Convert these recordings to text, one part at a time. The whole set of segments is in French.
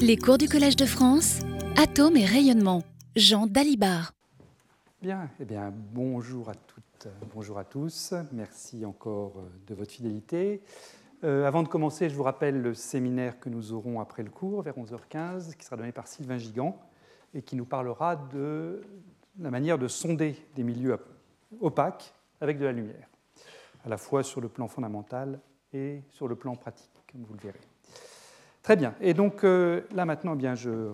Les cours du Collège de France, Atomes et rayonnement. Jean Dalibard. Bien, eh bien, bonjour à toutes, bonjour à tous. Merci encore de votre fidélité. Euh, avant de commencer, je vous rappelle le séminaire que nous aurons après le cours, vers 11h15, qui sera donné par Sylvain Gigant et qui nous parlera de la manière de sonder des milieux opaques avec de la lumière, à la fois sur le plan fondamental et sur le plan pratique, comme vous le verrez. Très bien. Et donc euh, là maintenant, je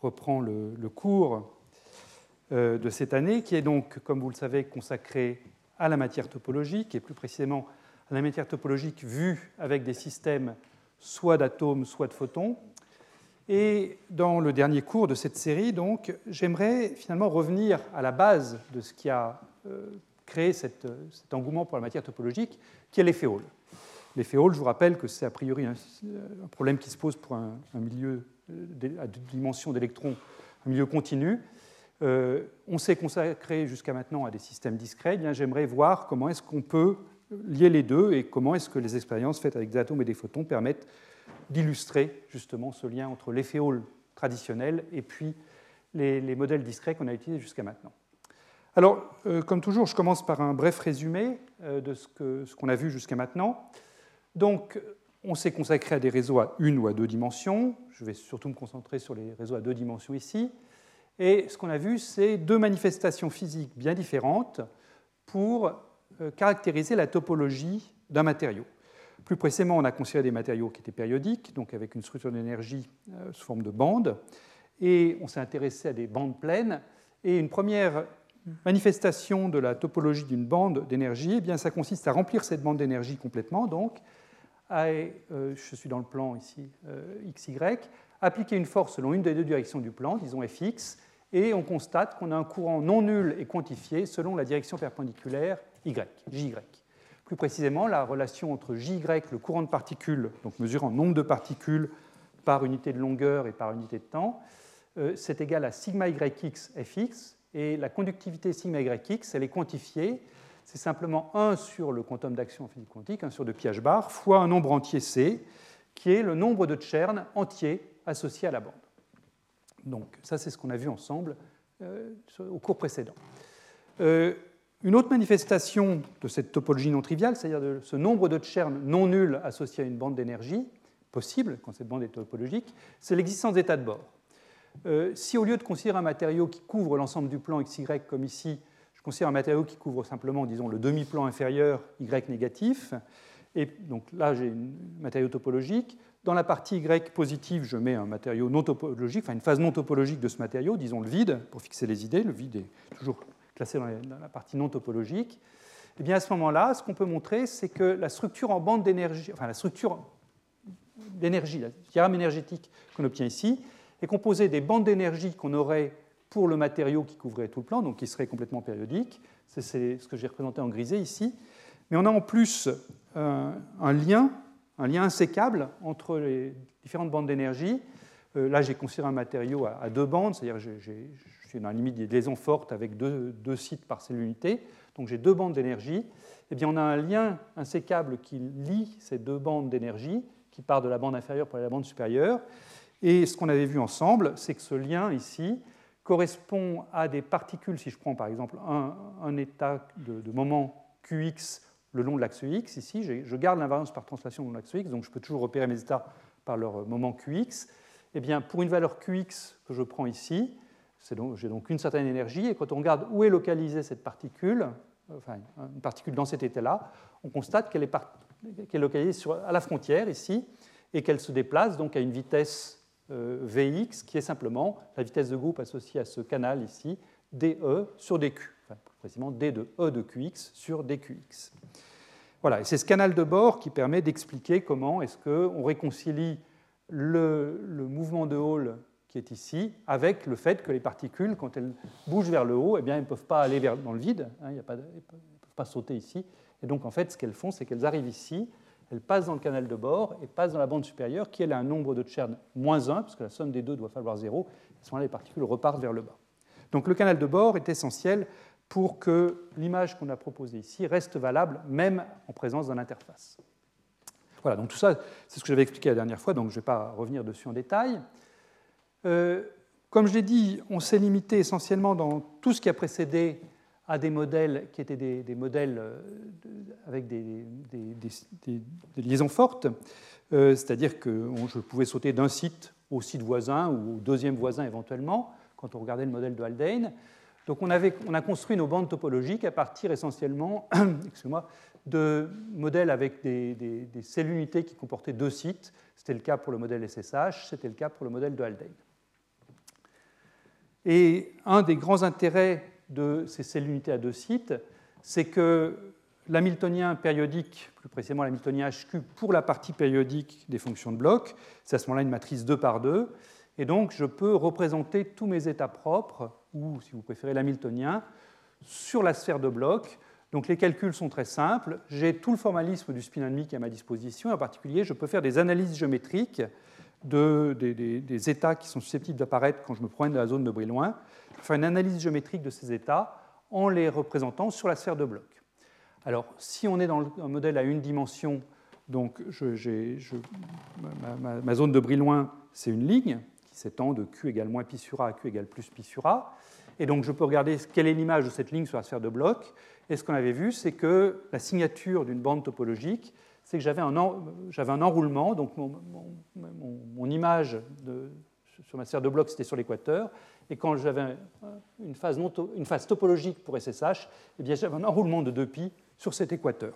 reprends le, cours euh, de cette année, qui est donc, comme vous le savez, consacré à la matière topologique, et plus précisément à la matière topologique vue avec des systèmes soit d'atomes, soit de photons. Et dans le dernier cours de cette série, donc, j'aimerais finalement revenir à la base de ce qui a euh, créé cet engouement pour la matière topologique, qui est l'effet Hall. L'effet Hall, je vous rappelle que c'est a priori un, problème qui se pose pour un, milieu à dimension d'électrons, un milieu continu. Euh, on s'est consacré jusqu'à maintenant à des systèmes discrets. Eh j'aimerais voir comment est-ce qu'on peut lier les deux et comment est-ce que les expériences faites avec des atomes et des photons permettent d'illustrer justement ce lien entre l'effet Hall traditionnel et puis les, modèles discrets qu'on a utilisés jusqu'à maintenant. Alors, euh, comme toujours, je commence par un bref résumé euh, de ce qu'on a vu jusqu'à maintenant. Donc, on s'est consacré à des réseaux à une ou à deux dimensions. Je vais surtout me concentrer sur les réseaux à deux dimensions ici. Et ce qu'on a vu, c'est deux manifestations physiques bien différentes pour euh, caractériser la topologie d'un matériau. Plus précisément, on a considéré des matériaux qui étaient périodiques, donc avec une structure d'énergie euh, sous forme de bandes, et on s'est intéressé à des bandes pleines. Et une première manifestation de la topologie d'une bande d'énergie, eh ça consiste à remplir cette bande d'énergie complètement, donc, je suis dans le plan ici, XY, appliquer une force selon une des deux directions du plan, disons Fx, et on constate qu'on a un courant non nul et quantifié selon la direction perpendiculaire Y, JY. Plus précisément, la relation entre JY, le courant de particules, donc mesurant nombre de particules par unité de longueur et par unité de temps, euh, c'est égal à sigma yx fx, et la conductivité sigma yx, elle est quantifiée, c'est simplement 1 sur le quantum d'action physique quantique, 1 sur 2 pi bar, fois un nombre entier c, qui est le nombre de Chern entiers associés à la bande. Donc ça, c'est ce qu'on a vu ensemble euh, au cours précédent. Euh, une autre manifestation de cette topologie non triviale, c'est-à-dire de ce nombre de Chern non nul associé à une bande d'énergie, possible quand cette bande est topologique, c'est l'existence d'états de bord. Euh, si au lieu de considérer un matériau qui couvre l'ensemble du plan XY comme ici, je considère un matériau qui couvre simplement, disons, le demi-plan inférieur Y négatif, et donc là j'ai un matériau topologique, dans la partie Y positive, je mets un matériau non topologique, enfin une phase non topologique de ce matériau, disons le vide, pour fixer les idées. Le vide est toujours classé dans la partie non topologique, et eh bien à ce moment-là, ce qu'on peut montrer, c'est que la structure en bande d'énergie, enfin la structure d'énergie, la diagramme énergétique qu'on obtient ici, est composée des bandes d'énergie qu'on aurait pour le matériau qui couvrait tout le plan, donc qui serait complètement périodique. C'est ce que j'ai représenté en grisé ici. Mais on a en plus euh, un lien, un lien insécable entre les différentes bandes d'énergie. Euh, là, j'ai considéré un matériau à, deux bandes, c'est-à-dire j'ai suis dans la limite des liaisons fortes avec deux, sites par cellule unité, donc j'ai deux bandes d'énergie, eh bien on a un lien insécable qui lie ces deux bandes d'énergie, qui part de la bande inférieure pour la bande supérieure. Et ce qu'on avait vu ensemble, c'est que ce lien ici correspond à des particules, si je prends par exemple un, état de, moment Qx le long de l'axe X, ici, je garde l'invariance par translation de l'axe X, donc je peux toujours repérer mes états par leur moment Qx. Eh bien, pour une valeur Qx que je prends ici, j'ai donc une certaine énergie, et quand on regarde où est localisée cette particule, enfin une particule dans cet état-là, on constate qu'elle est, localisée à la frontière ici, et qu'elle se déplace donc à une vitesse euh, Vx qui est simplement la vitesse de groupe associée à ce canal ici, dE sur dQ, enfin, précisément d de E de Qx sur dQx. Voilà, et c'est ce canal de bord qui permet d'expliquer comment est-ce qu'on réconcilie le, le mouvement de Hall qui est ici, avec le fait que les particules, quand elles bougent vers le haut, eh bien, elles ne peuvent pas aller vers, dans le vide, hein, elles ne peuvent pas sauter ici. Et donc, en fait, ce qu'elles font, c'est qu'elles arrivent ici, elles passent dans le canal de bord et passent dans la bande supérieure, qui elle a un nombre de Chern moins 1, parce que la somme des deux doit falloir 0. À ce moment-là, les particules repartent vers le bas. Donc, le canal de bord est essentiel pour que l'image qu'on a proposée ici reste valable, même en présence d'un interface. Voilà, donc tout ça, c'est ce que j'avais expliqué la dernière fois, donc je ne vais pas revenir dessus en détail. Euh, comme je l'ai dit, on s'est limité essentiellement dans tout ce qui a précédé à des modèles qui étaient des, modèles euh, avec des, liaisons fortes, euh, c'est-à-dire que je pouvais sauter d'un site au site voisin ou au deuxième voisin éventuellement, quand on regardait le modèle de Haldane. Donc on, avait, on, a construit nos bandes topologiques à partir essentiellement de modèles avec des, des, cellules unités qui comportaient deux sites. C'était le cas pour le modèle SSH, c'était le cas pour le modèle de Haldane. Et un des grands intérêts de ces cellules unités à deux sites, c'est que l'hamiltonien périodique, plus précisément l'hamiltonien HQ pour la partie périodique des fonctions de bloc, c'est à ce moment-là une matrice 2 par 2, et donc je peux représenter tous mes états propres, ou si vous préférez l'hamiltonien, sur la sphère de bloc. Donc les calculs sont très simples, j'ai tout le formalisme du spin est à ma disposition, en particulier je peux faire des analyses géométriques de, des, états qui sont susceptibles d'apparaître quand je me promène dans la zone de Brillouin, faire une analyse géométrique de ces états en les représentant sur la sphère de bloc. Alors, si on est dans un modèle à une dimension, donc ma, zone de Brillouin, c'est une ligne qui s'étend de Q égale moins pi sur A à Q égale plus pi sur A. Et donc, je peux regarder quelle est l'image de cette ligne sur la sphère de bloc. Et ce qu'on avait vu, c'est que la signature d'une bande topologique, c'est que j'avais un, un, enroulement, donc mon, mon, image sur ma sphère de bloc, c'était sur l'équateur, et quand j'avais une phase, une phase topologique pour SSH, eh bien j'avais un enroulement de 2π sur cet équateur.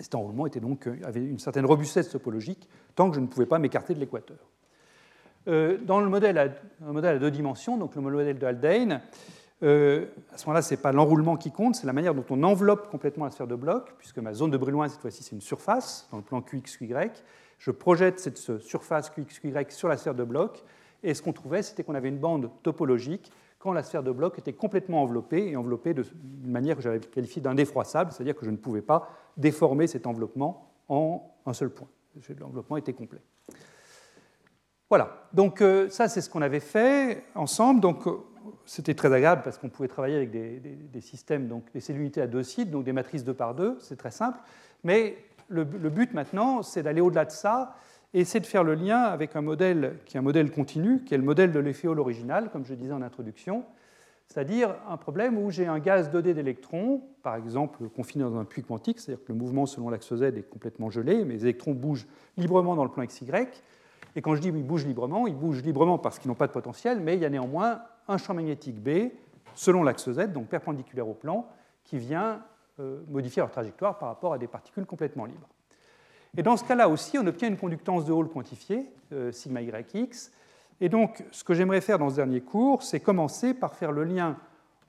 Et cet enroulement était donc, euh, avait une certaine robustesse topologique tant que je ne pouvais pas m'écarter de l'équateur. Euh, dans le modèle à, un modèle à deux dimensions, donc le modèle de Haldane, euh, à ce moment-là, ce n'est pas l'enroulement qui compte, c'est la manière dont on enveloppe complètement la sphère de bloc, puisque ma zone de Brillouin, cette fois-ci, c'est une surface, dans le plan QXQY. Je projette cette surface QXQY sur la sphère de bloc, et ce qu'on trouvait, c'était qu'on avait une bande topologique quand la sphère de bloc était complètement enveloppée, et enveloppée d'une manière que j'avais qualifiée d'indéfroissable, c'est-à-dire que je ne pouvais pas déformer cet enveloppement en un seul point. L'enveloppement était complet. Voilà, donc euh, ça c'est ce qu'on avait fait ensemble. Donc euh, c'était très agréable parce qu'on pouvait travailler avec des, systèmes, donc des cellules unités à deux sites, donc des matrices 2 par 2, c'est très simple. Mais le, but maintenant, c'est d'aller au-delà de ça et c'est de faire le lien avec un modèle qui est un modèle continu, qui est le modèle de l'efféole original, comme je disais en introduction, c'est-à-dire un problème où j'ai un gaz 2D d'électrons, par exemple confiné dans un puits quantique, c'est-à-dire que le mouvement selon l'axe Z est complètement gelé, mais les électrons bougent librement dans le plan XY. Et quand je dis qu'ils bougent librement, ils bougent librement parce qu'ils n'ont pas de potentiel, mais il y a néanmoins un champ magnétique B selon l'axe Z, donc perpendiculaire au plan, qui vient euh, modifier leur trajectoire par rapport à des particules complètement libres. Et dans ce cas-là aussi, on obtient une conductance de Hall quantifiée, euh, sigma yx. Et donc, ce que j'aimerais faire dans ce dernier cours, c'est commencer par faire le lien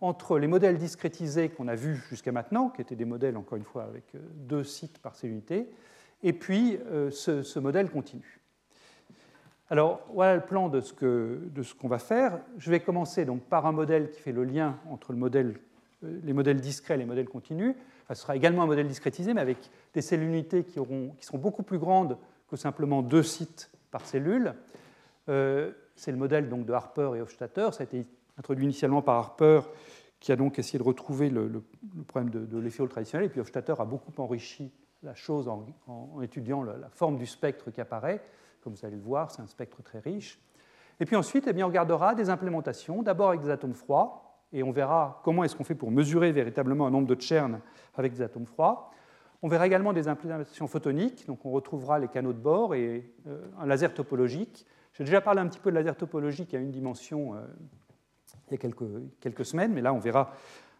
entre les modèles discrétisés qu'on a vus jusqu'à maintenant, qui étaient des modèles, encore une fois, avec euh, deux sites par cellulité, et puis ce, modèle continu. Alors, voilà le plan de ce qu'on va faire. Je vais commencer donc par un modèle qui fait le lien entre modèle, les modèles discrets et les modèles continus ce sera également un modèle discrétisé, mais avec des cellules unités qui, auront, qui seront beaucoup plus grandes que simplement deux sites par cellule. Euh, c'est le modèle donc, de Harper et Hofstadter. Ça a été introduit initialement par Harper, qui a donc essayé de retrouver le, problème de, de l'effet traditionnel. Et puis Hofstadter a beaucoup enrichi la chose en, étudiant la, forme du spectre qui apparaît. Comme vous allez le voir, c'est un spectre très riche. Et puis ensuite, eh bien, on regardera des implémentations, d'abord avec des atomes froids, et on verra comment est-ce qu'on fait pour mesurer véritablement un nombre de Chern avec des atomes froids. On verra également des implémentations photoniques, donc on retrouvera les canaux de bord et euh, un laser topologique. J'ai déjà parlé un petit peu de laser topologique à une dimension euh, il y a quelques, quelques, semaines, mais là on verra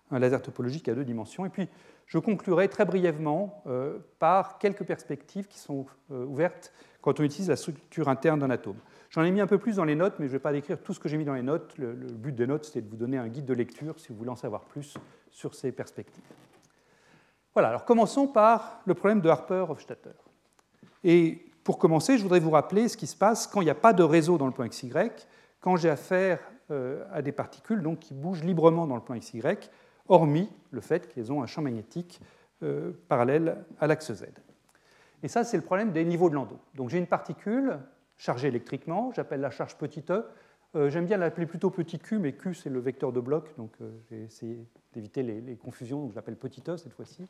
un laser topologique à deux dimensions. Et puis je conclurai très brièvement euh, par quelques perspectives qui sont ouvertes quand on utilise la structure interne d'un atome. J'en ai mis un peu plus dans les notes, mais je ne vais pas décrire tout ce que j'ai mis dans les notes. Le, but des notes, c'était de vous donner un guide de lecture si vous voulez en savoir plus sur ces perspectives. Voilà, alors commençons par le problème de Harper-Hofstadter. Et pour commencer, je voudrais vous rappeler ce qui se passe quand il n'y a pas de réseau dans le plan XY, quand j'ai affaire euh, à des particules donc, qui bougent librement dans le plan XY, hormis le fait qu'elles ont un champ magnétique euh, parallèle à l'axe Z. Et ça, c'est le problème des niveaux de Landau. Donc j'ai une particule chargée électriquement, j'appelle la charge petit e. Euh, j'aime bien l'appeler plutôt petit q, mais q c'est le vecteur de bloc, donc euh, j'ai essayé d'éviter les, confusions, donc je l'appelle petit e cette fois-ci.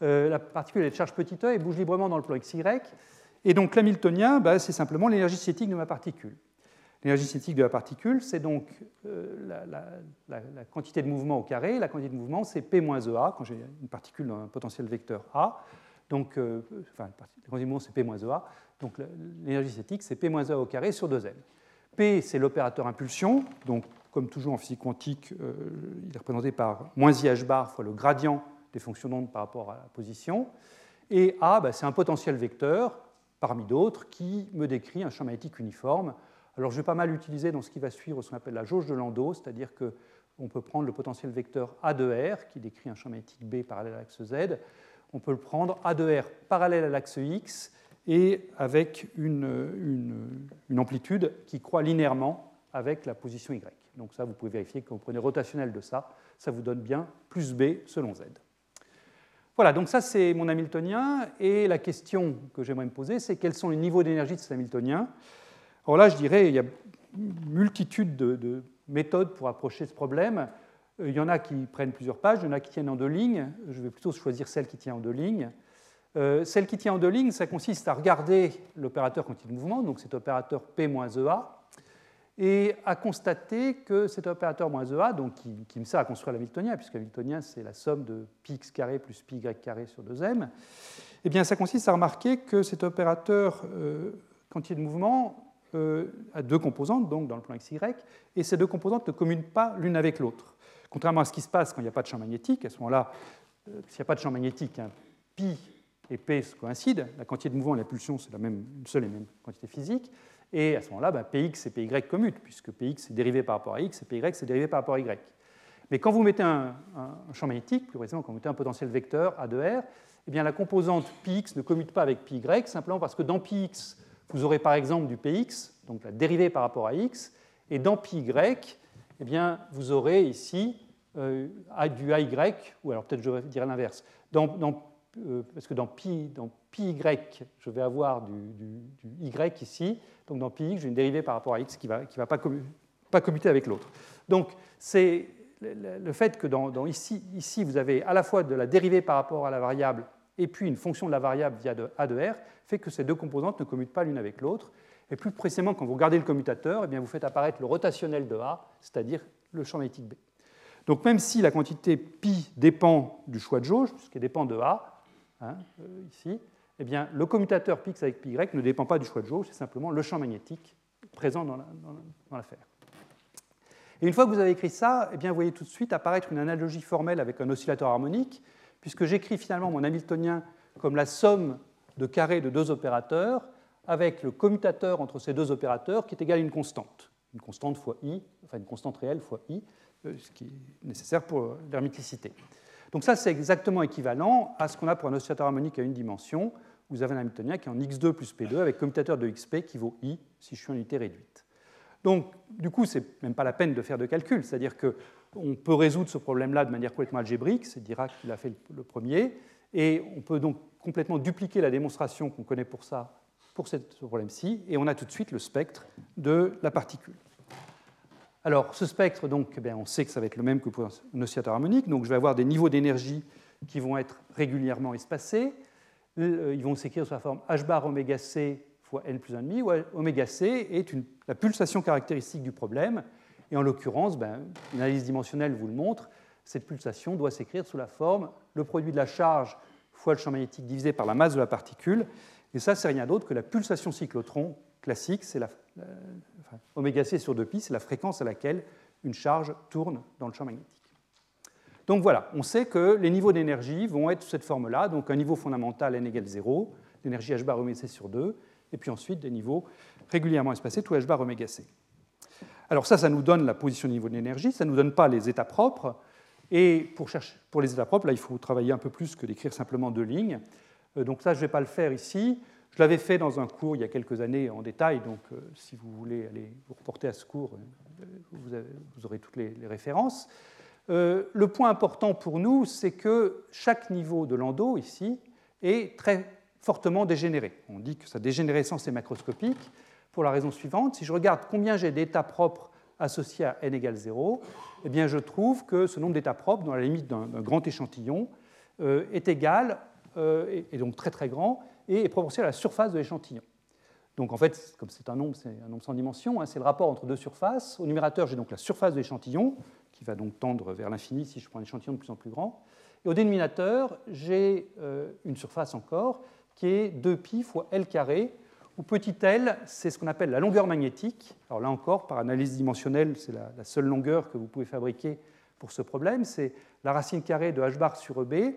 la particule est de charge petit e et bouge librement dans le plan XY. Et donc l'hamiltonien, bah, c'est simplement l'énergie cinétique de ma particule. L'énergie cinétique de la particule, c'est donc la, la, quantité de mouvement au carré. La quantité de mouvement, c'est P moins EA, quand j'ai une particule dans un potentiel vecteur A. Donc, enfin, la mouvement, c'est P moins EA. Donc l'énergie cinétique, c'est P moins EA au carré sur 2M. P, c'est l'opérateur impulsion. Donc, comme toujours en physique quantique, euh, il est représenté par moins IH bar fois le gradient des fonctions d'onde par rapport à la position. Et A, bah, c'est un potentiel vecteur, parmi d'autres, qui me décrit un champ magnétique uniforme. Alors, je vais pas mal utiliser dans ce qui va suivre ce qu'on appelle la jauge de Landau, c'est-à-dire qu'on peut prendre le potentiel vecteur A de R, qui décrit un champ magnétique B parallèle à l'axe Z. On peut le prendre A de R parallèle à l'axe X et avec une, amplitude qui croît linéairement avec la position Y. Donc ça, vous pouvez vérifier quand vous prenez rotationnel de ça, ça vous donne bien plus B selon Z. Voilà, donc ça c'est mon Hamiltonien, et la question que j'aimerais me poser, c'est quels sont les niveaux d'énergie de cet Hamiltonien? Alors là, je dirais, il y a multitude de, méthodes pour approcher ce problème. Euh, il y en a qui prennent plusieurs pages, il y en a qui tiennent en deux lignes. Je vais plutôt choisir celle qui tient en deux lignes. Euh, celle qui tient en deux lignes, ça consiste à regarder l'opérateur continu de mouvement, donc cet opérateur P-EA, et à constater que cet opérateur EA, donc qui, me sert à construire l'Hamiltonien, puisque l'Hamiltonien c'est la somme de πx carré plus πy carré sur 2m, eh bien ça consiste à remarquer que cet opérateur euh, de mouvement euh, a deux composantes, donc dans le plan XY, et ces deux composantes ne communent pas l'une avec l'autre. Contrairement à ce qui se passe quand il n'y a pas de champ magnétique, à ce moment-là, s'il n'y a pas de champ magnétique, hein, pi et P coïncident, la quantité de mouvement et la pulsion, c'est la même, une seule et même quantité physique, et à ce moment-là, ben, Px et Py commutent, puisque Px est dérivé par rapport à x et Py c'est dérivé par rapport à y. Mais quand vous mettez un, champ magnétique, plus précisément quand vous mettez un potentiel vecteur A de R, eh bien, la composante Px ne commute pas avec Py, simplement parce que dans Px, vous aurez par exemple du Px, donc la dérivée par rapport à x, et dans Py, eh bien, vous aurez ici euh, du AY, ou alors peut-être je dire l'inverse. Euh, parce que dans pi, dans pi y, je vais avoir du, y ici, donc dans pi j'ai une dérivée par rapport à x qui ne va, qui va pas, pas commuter avec l'autre. Donc c'est le fait que dans, ici, ici, vous avez à la fois de la dérivée par rapport à la variable et puis une fonction de la variable via a de r, fait que ces deux composantes ne commutent pas l'une avec l'autre. Et plus précisément, quand vous regardez le commutateur, eh bien, vous faites apparaître le rotationnel de A, c'est-à-dire le champ magnétique B. Donc même si la quantité pi dépend du choix de jauge, puisqu'elle dépend de A, Hein, euh, ici, eh bien, le commutateur px avec pi ne dépend pas du choix de jauge, c'est simplement le champ magnétique présent dans l'affaire. Et une fois que vous avez écrit ça, eh bien, vous voyez tout de suite apparaître une analogie formelle avec un oscillateur harmonique, puisque j'écris finalement mon Hamiltonien comme la somme de carrés de deux opérateurs, avec le commutateur entre ces deux opérateurs qui est égal à une constante, une constante fois i, enfin une constante réelle fois i, ce qui est nécessaire pour l'hermiticité. Donc ça, c'est exactement équivalent à ce qu'on a pour un oscillateur harmonique à une dimension. Vous avez un Hamiltonien qui est en x2 plus p2 avec commutateur de xp qui vaut i si je suis en unité réduite. Donc, du coup, c'est même pas la peine de faire de calcul, c'est-à-dire qu'on peut résoudre ce problème-là de manière complètement algébrique, c'est Dirac qui l'a fait le premier, et on peut donc complètement dupliquer la démonstration qu'on connaît pour ça, pour ce problème-ci, et on a tout de suite le spectre de la particule. Alors, ce spectre, donc, eh on sait que ça va être le même que pour un oscillateur harmonique. Donc, je vais avoir des niveaux d'énergie qui vont être régulièrement espacés. Euh, ils vont s'écrire sous la forme h bar oméga c fois n plus 1,5, où oméga c est la pulsation caractéristique du problème. Et en l'occurrence, ben, une analyse dimensionnelle vous le montre, cette pulsation doit s'écrire sous la forme le produit de la charge fois le champ magnétique divisé par la masse de la particule. Et ça, c'est rien d'autre que la pulsation cyclotron classique, c'est la, oméga c sur 2pi, c'est la fréquence à laquelle une charge tourne dans le champ magnétique. Donc voilà, on sait que les niveaux d'énergie vont être sous cette forme-là, donc un niveau fondamental n égale 0, l'énergie h bar oméga c sur 2, et puis ensuite des niveaux régulièrement espacés, tout h bar oméga c. Alors ça, ça nous donne la position du niveau d'énergie, ça ne nous donne pas les états propres, et pour, chercher, pour les états propres, là, il faut travailler un peu plus que d'écrire simplement deux lignes. Euh, donc ça, je ne vais pas le faire ici. Je l'avais fait dans un cours il y a quelques années en détail, donc euh, si vous voulez aller vous reporter à ce cours, euh, vous, aurez toutes les, références. Euh, le point important pour nous, c'est que chaque niveau de Landau ici est très fortement dégénéré. On dit que sa dégénérescence est macroscopique pour la raison suivante. Si je regarde combien j'ai d'états propres associés à n égale 0, eh bien je trouve que ce nombre d'états propres, dans la limite d'un grand échantillon, est égal est, donc très très grand et est proportionnel à la surface de l'échantillon. Donc en fait, comme c'est un nombre, c'est un nombre sans dimension, hein, c'est le rapport entre deux surfaces. Au numérateur, j'ai donc la surface de l'échantillon, qui va donc tendre vers l'infini si je prends un échantillon de plus en plus grand. Et au dénominateur, j'ai euh, une surface encore qui est 2pi fois L carré, où petit l, c'est ce qu'on appelle la longueur magnétique. Alors là encore, par analyse dimensionnelle, c'est la, la, seule longueur que vous pouvez fabriquer pour ce problème, c'est la racine carrée de h bar sur EB.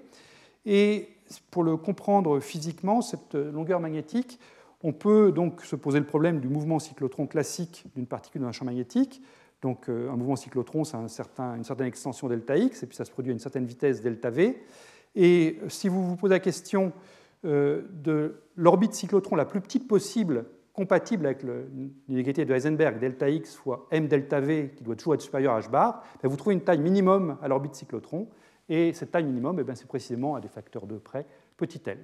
Et pour le comprendre physiquement, cette longueur magnétique, on peut donc se poser le problème du mouvement cyclotron classique d'une particule dans un champ magnétique. Donc euh, un mouvement cyclotron, c'est une certaine extension delta x, et puis ça se produit à une certaine vitesse delta v. Et si vous vous posez la question euh, de l'orbite cyclotron la plus petite possible, compatible avec l'inégalité de Heisenberg, delta x fois m delta v, qui doit toujours être supérieur à h bar, ben, vous trouvez une taille minimum à l'orbite cyclotron. Et cette taille minimum, eh ben, c'est précisément à des facteurs de près petit l.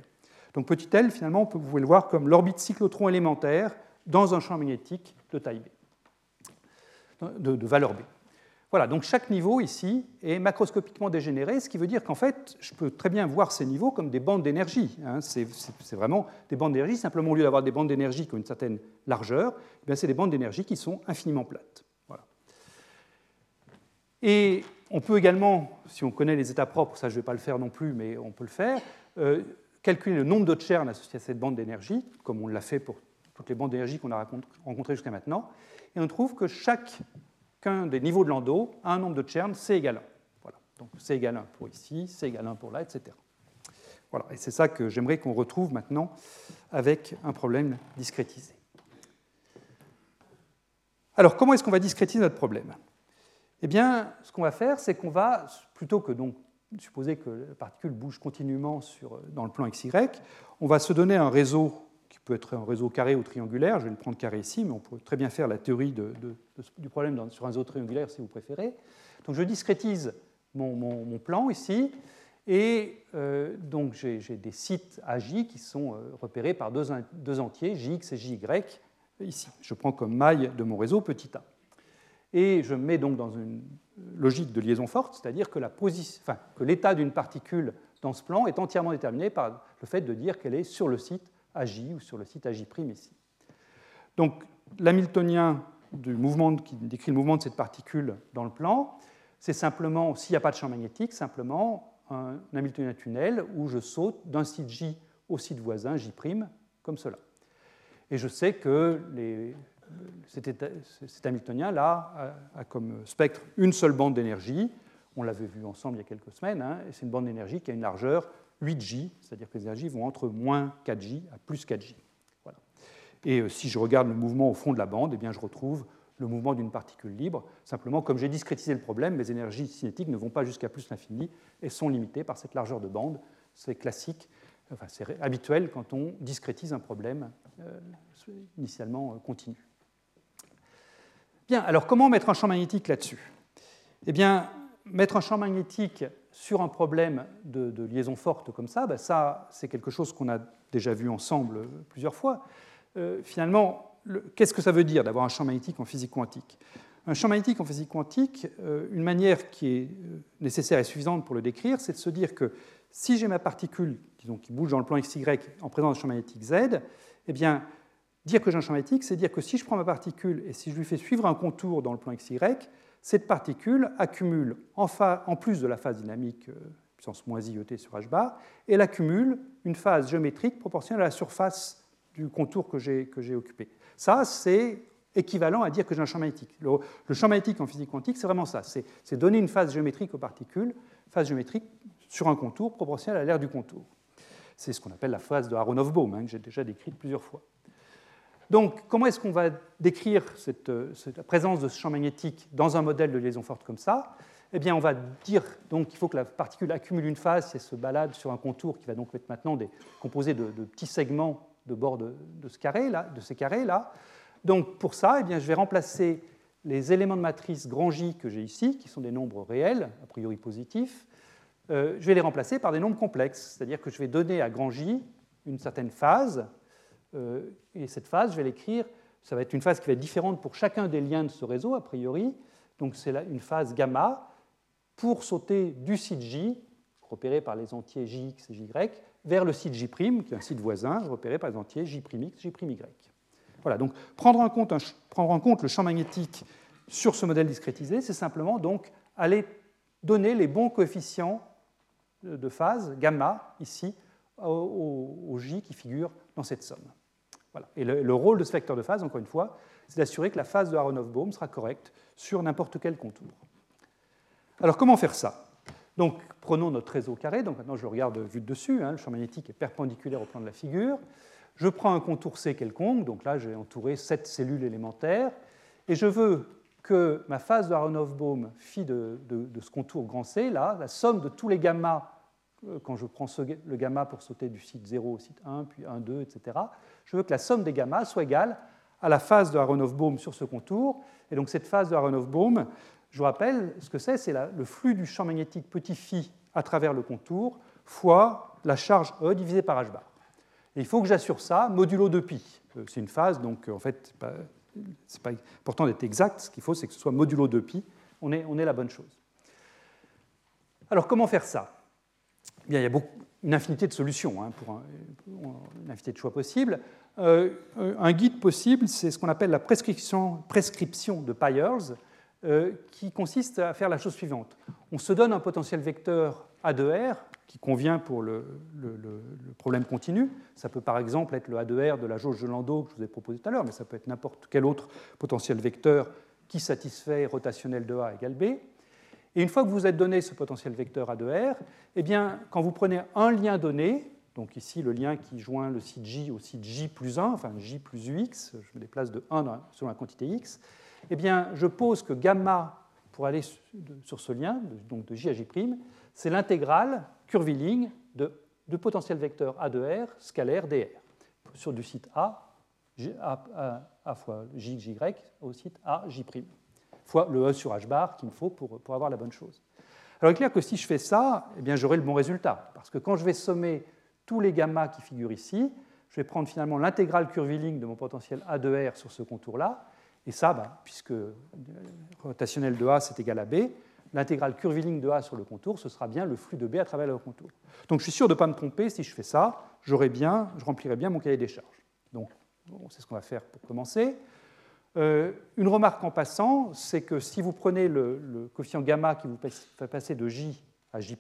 Donc petit l, finalement, vous pouvez le voir comme l'orbite cyclotron élémentaire dans un champ magnétique de taille b, de valeur b. Voilà, donc chaque niveau ici est macroscopiquement dégénéré, ce qui veut dire qu'en fait, je peux très bien voir ces niveaux comme des bandes d'énergie. Hein. C'est vraiment des bandes d'énergie, simplement au lieu d'avoir des bandes d'énergie qui ont une certaine largeur, eh c'est des bandes d'énergie qui sont infiniment plates. Voilà. Et on peut également, si on connaît les états propres, ça je ne vais pas le faire non plus, mais on peut le faire, euh, calculer le nombre de Chern associés à cette bande d'énergie, comme on l'a fait pour toutes les bandes d'énergie qu'on a rencontrées jusqu'à maintenant, et on trouve que chaque qu'un des niveaux de Landau a un nombre de Chern, C égale 1. Voilà. Donc C égale 1 pour ici, C égale 1 pour là, etc. Voilà. Et c'est ça que j'aimerais qu'on retrouve maintenant avec un problème discrétisé. Alors, comment est-ce qu'on va discrétiser notre problème? Eh bien, ce qu'on va faire, c'est qu'on va, plutôt que donc supposer que la particule bouge continuellement sur, dans le plan XY, on va se donner un réseau qui peut être un réseau carré ou triangulaire. Je vais le prendre carré ici, mais on peut très bien faire la théorie du problème sur un réseau triangulaire si vous préférez. Donc je discrétise mon, plan ici, et euh, donc j'ai des sites AJ qui sont euh, repérés par deux, deux, entiers, JX et JY, ici. Je prends comme maille de mon réseau petit a. Et je mets donc dans une logique de liaison forte, c'est-à-dire que l'état d'une particule dans ce plan est entièrement déterminé par le fait de dire qu'elle est sur le site AJ ou sur le site AJ' ici. Donc l'hamiltonien du mouvement qui décrit le mouvement de cette particule dans le plan, c'est simplement, s'il n'y a pas de champ magnétique, simplement un hamiltonien tunnel où je saute d'un site J au site voisin J', comme cela. Et je sais que les, cet, hamiltonien-là a, comme spectre une seule bande d'énergie. On l'avait vu ensemble il y a quelques semaines, hein, c'est une bande d'énergie qui a une largeur 8J, c'est-à-dire que les énergies vont entre moins 4J à plus 4J. Voilà. Et euh, si je regarde le mouvement au fond de la bande, eh bien, je retrouve le mouvement d'une particule libre. Simplement, comme j'ai discrétisé le problème, mes énergies cinétiques ne vont pas jusqu'à plus l'infini et sont limitées par cette largeur de bande. C'est classique, c'est habituel quand on discrétise un problème euh, initialement euh, continu. Alors comment mettre un champ magnétique là-dessus? Eh bien, mettre un champ magnétique sur un problème de, liaison forte comme ça, ben ça c'est quelque chose qu'on a déjà vu ensemble plusieurs fois. Euh, finalement, qu'est-ce que ça veut dire d'avoir un champ magnétique en physique quantique? Un champ magnétique en physique quantique, euh, une manière qui est euh, nécessaire et suffisante pour le décrire, c'est de se dire que si j'ai ma particule qui bouge dans le plan XY en présence d'un champ magnétique Z, eh bien, dire que j'ai un champ magnétique, c'est dire que si je prends ma particule et si je lui fais suivre un contour dans le plan XY, cette particule accumule, en, plus de la phase dynamique euh, puissance moins IET sur h bar, elle accumule une phase géométrique proportionnelle à la surface du contour que j'ai occupé. Ça, c'est équivalent à dire que j'ai un champ magnétique. Le, champ magnétique en physique quantique, c'est vraiment ça. C'est donner une phase géométrique aux particules, phase géométrique sur un contour proportionnel à l'aire du contour. C'est ce qu'on appelle la phase de Aronoff-Bohm, hein, que j'ai déjà décrite plusieurs fois. Donc, comment est-ce qu'on va décrire cette, présence de ce champ magnétique dans un modèle de liaison forte comme ça? Eh bien, on va dire qu'il faut que la particule accumule une phase et se balade sur un contour qui va donc être maintenant composé de, petits segments de bord de, ce carré -là, de ces carrés-là. Donc, pour ça, eh bien, je vais remplacer les éléments de matrice grand J que j'ai ici, qui sont des nombres réels, a priori positifs, euh, je vais les remplacer par des nombres complexes, c'est-à-dire que je vais donner à grand J une certaine phase euh, et cette phase, je vais l'écrire, ça va être une phase qui va être différente pour chacun des liens de ce réseau, a priori. Donc c'est une phase gamma pour sauter du site J, repéré par les entiers Jx et Jy, vers le site J', qui est un site voisin, repéré par les entiers J'X, J'Y. Voilà, donc prendre en, compte le champ magnétique sur ce modèle discrétisé, c'est simplement donc aller donner les bons coefficients de phase, gamma, ici, au, J qui figure dans cette somme. Voilà. Et le, rôle de ce vecteur de phase, encore une fois, c'est d'assurer que la phase de Aronoff-Bohm sera correcte sur n'importe quel contour. Alors comment faire ça? Donc prenons notre réseau carré, donc maintenant je le regarde vu de dessus, hein, le champ magnétique est perpendiculaire au plan de la figure. Je prends un contour C quelconque, donc là j'ai entouré sept cellules élémentaires, et je veux que ma phase de Aronoff-Bohm phi de, ce contour grand C, là, la somme de tous les gammas, quand je prends le gamma pour sauter du site 0 au site 1, puis 1, 2, etc., je veux que la somme des gammas soit égale à la phase de Aronoff-Bohm sur ce contour. Et donc cette phase de Aronoff-Bohm, je vous rappelle ce que c'est, c'est le flux du champ magnétique petit phi à travers le contour fois la charge E divisée par h bar. Et il faut que j'assure ça modulo de pi. Euh, c'est une phase, donc euh, en fait, ce n'est pas important d'être exact. Ce qu'il faut, c'est que ce soit modulo de pi. On est, on est la bonne chose. Alors, comment faire ça? Il y a une infinité de solutions hein, pour, une infinité de choix possibles. Euh, un guide possible, c'est ce qu'on appelle la prescription, de Pyers, qui consiste à faire la chose suivante. On se donne un potentiel vecteur A2R qui convient pour le, problème continu. Ça peut par exemple être le A 2 R de la jauge de Landau que je vous ai proposé tout à l'heure, mais ça peut être n'importe quel autre potentiel vecteur qui satisfait rotationnel de A égale B. Et une fois que vous êtes donné ce potentiel vecteur A 2 R, eh bien, quand vous prenez un lien donné, donc ici le lien qui joint le site J au site J plus 1, enfin J plus UX, je me déplace de 1 sur la quantité X, eh bien, je pose que gamma, pour aller sur ce lien, donc de J à J', c'est l'intégrale curviligne de, de potentiel vecteur A de R scalaire dr sur du site A, A, fois J, J, au site A, J', fois le E sur H bar qu'il me faut pour, pour, avoir la bonne chose. Alors il est clair que si je fais ça, eh j'aurai le bon résultat, parce que quand je vais sommer tous les gammas qui figurent ici, je vais prendre finalement l'intégrale curviligne de mon potentiel A de R sur ce contour-là, et ça, bah, puisque rotationnel de A c'est égal à B, l'intégrale curviligne de A sur le contour, ce sera bien le flux de B à travers le contour. Donc je suis sûr de ne pas me tromper, si je fais ça, bien, je remplirai bien mon cahier des charges. Donc c'est ce qu'on va faire pour commencer. Euh, une remarque en passant, c'est que si vous prenez le, coefficient gamma qui vous fait passer de J à J',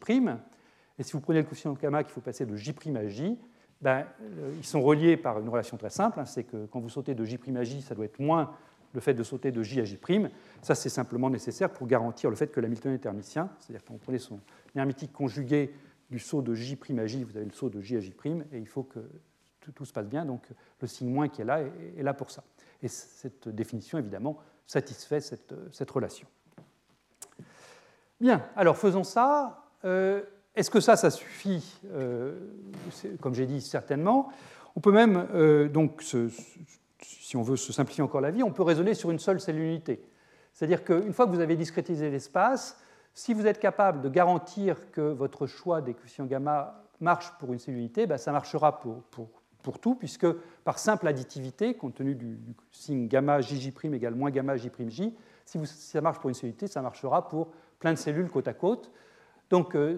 et si vous prenez le coefficient gamma qui vous passer de J' à J, ben, euh, ils sont reliés par une relation très simple, hein, c'est que quand vous sautez de J' à J, ça doit être moins le fait de sauter de J à J', ça c'est simplement nécessaire pour garantir le fait que l'Hamilton est hermitien, c'est-à-dire quand vous prenez son hermitique conjugué du saut de J' à J, vous avez le saut de J à J', et il faut que tout, se passe bien, donc le signe moins qui est là est, là pour ça. Et cette définition, évidemment, satisfait cette, cette relation. Bien, alors faisons ça. Euh, est-ce que ça, ça suffit? Euh, Comme j'ai dit, certainement. On peut même euh, donc si on veut se simplifier encore la vie, on peut raisonner sur une seule cellule unité. C'est-à-dire qu'une fois que vous avez discrétisé l'espace, si vous êtes capable de garantir que votre choix des coefficients gamma marche pour une cellule unité, ben ça marchera pour, pour, pour, tout, puisque par simple additivité, compte tenu du, signe gamma JJ' égale moins gamma J'J, si, ça marche pour une cellule unité, ça marchera pour plein de cellules côte à côte. Donc, euh,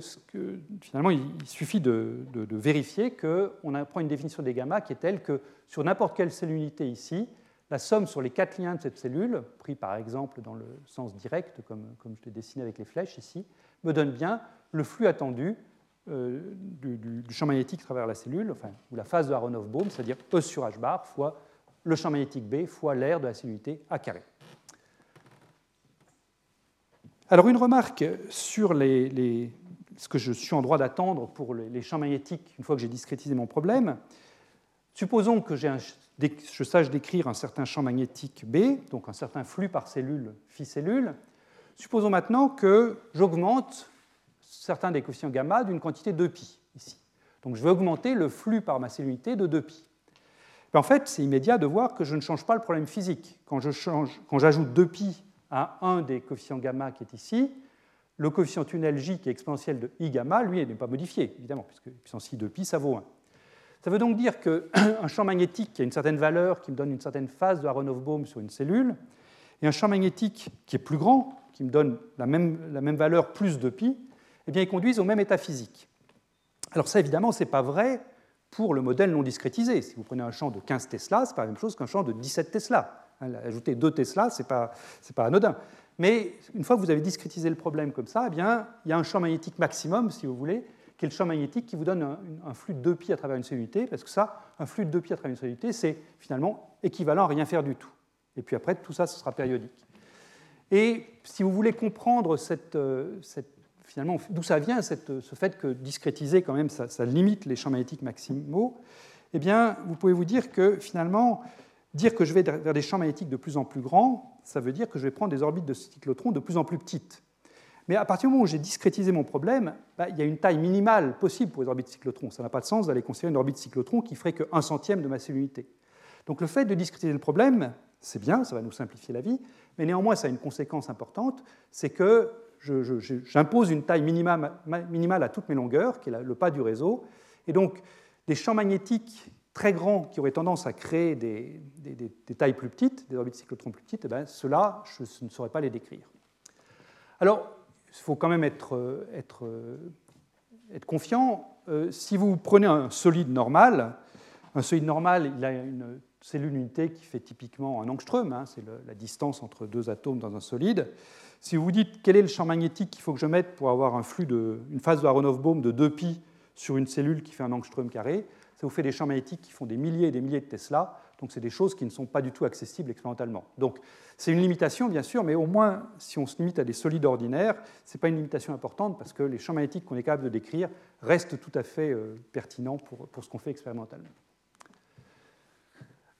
finalement, il, suffit de, vérifier qu'on prend une définition des gamma qui est telle que sur n'importe quelle cellule unité ici, la somme sur les quatre liens de cette cellule, pris par exemple dans le sens direct, comme, je l'ai dessiné avec les flèches ici, me donne bien le flux attendu euh, du, champ magnétique à travers la cellule, ou la phase de Aronoff-Bohm, c'est-à-dire E sur h bar fois le champ magnétique B fois l'air de la cellule unité A carré. Alors une remarque sur ce que je suis en droit d'attendre pour les champs magnétiques une fois que j'ai discrétisé mon problème. Supposons que je sache décrire un certain champ magnétique B, donc un certain flux par cellule, phi cellule. Supposons maintenant que j'augmente certains des coefficients gamma d'une quantité 2pi, ici. Donc je vais augmenter le flux par ma cellulité de 2pi. En fait, c'est immédiat de voir que je ne change pas le problème physique. Quand j'ajoute 2pi à un des coefficients gamma qui est ici, le coefficient tunnel J qui est exponentiel de I gamma, lui, n'est pas modifié, évidemment, puisque puissance I de pi, ça vaut 1. Ça veut donc dire qu'un champ magnétique qui a une certaine valeur, qui me donne une certaine phase de Aronoff-Bohm sur une cellule, et un champ magnétique qui est plus grand, qui me donne la même, la même valeur plus 2 pi, eh bien, ils conduisent au même état physique. Alors ça, évidemment, ce n'est pas vrai pour le modèle non discrétisé. Si vous prenez un champ de 15 Tesla, ce n'est pas la même chose qu'un champ de 17 Tesla. Hein, ajouter 2 Tesla, ce n'est pas, pas anodin. Mais une fois que vous avez discrétisé le problème comme ça, eh bien, il y a un champ magnétique maximum, si vous voulez, qui est le champ magnétique qui vous donne un, flux de 2 pi à travers une cellulité, parce que ça, un flux de 2 pi à travers une cellulité, c'est finalement équivalent à rien faire du tout. Et puis après, tout ça, ce sera périodique. Et si vous voulez comprendre cette, euh, finalement d'où ça vient, cette, ce fait que discrétiser quand même, ça, limite les champs magnétiques maximaux, eh bien, vous pouvez vous dire que finalement, dire que je vais vers des champs magnétiques de plus en plus grands, ça veut dire que je vais prendre des orbites de cyclotrons de plus en plus petites. Mais à partir du moment où j'ai discrétisé mon problème, bah, il y a une taille minimale possible pour les orbites de cyclotrons. Ça n'a pas de sens d'aller considérer une orbite cyclotron qui ferait que 1 centième de ma cellulité. Donc le fait de discrétiser le problème, c'est bien, ça va nous simplifier la vie, mais néanmoins ça a une conséquence importante, c'est que j'impose une taille minimale à toutes mes longueurs, qui est le pas du réseau, et donc des champs magnétiques très grands qui auraient tendance à créer des, tailles plus petites, des orbites cyclotrons plus petites, et eh bien ceux-là, je ne saurais pas les décrire. Alors, il faut quand même être, euh, euh, confiant. Euh, si vous prenez un solide normal, un solide normal, il a une cellule unité qui fait typiquement un angstrom, hein, c'est la distance entre deux atomes dans un solide. Si vous vous dites quel est le champ magnétique qu'il faut que je mette pour avoir un flux de, une phase de Aronoff-Bohm de 2pi sur une cellule qui fait un angstrom carré, ça vous fait des champs magnétiques qui font des milliers et des milliers de Tesla. Donc c'est des choses qui ne sont pas du tout accessibles expérimentalement. Donc c'est une limitation, bien sûr, mais au moins, si on se limite à des solides ordinaires, ce n'est pas une limitation importante parce que les champs magnétiques qu'on est capable de décrire restent tout à fait euh, pertinents pour, ce qu'on fait expérimentalement.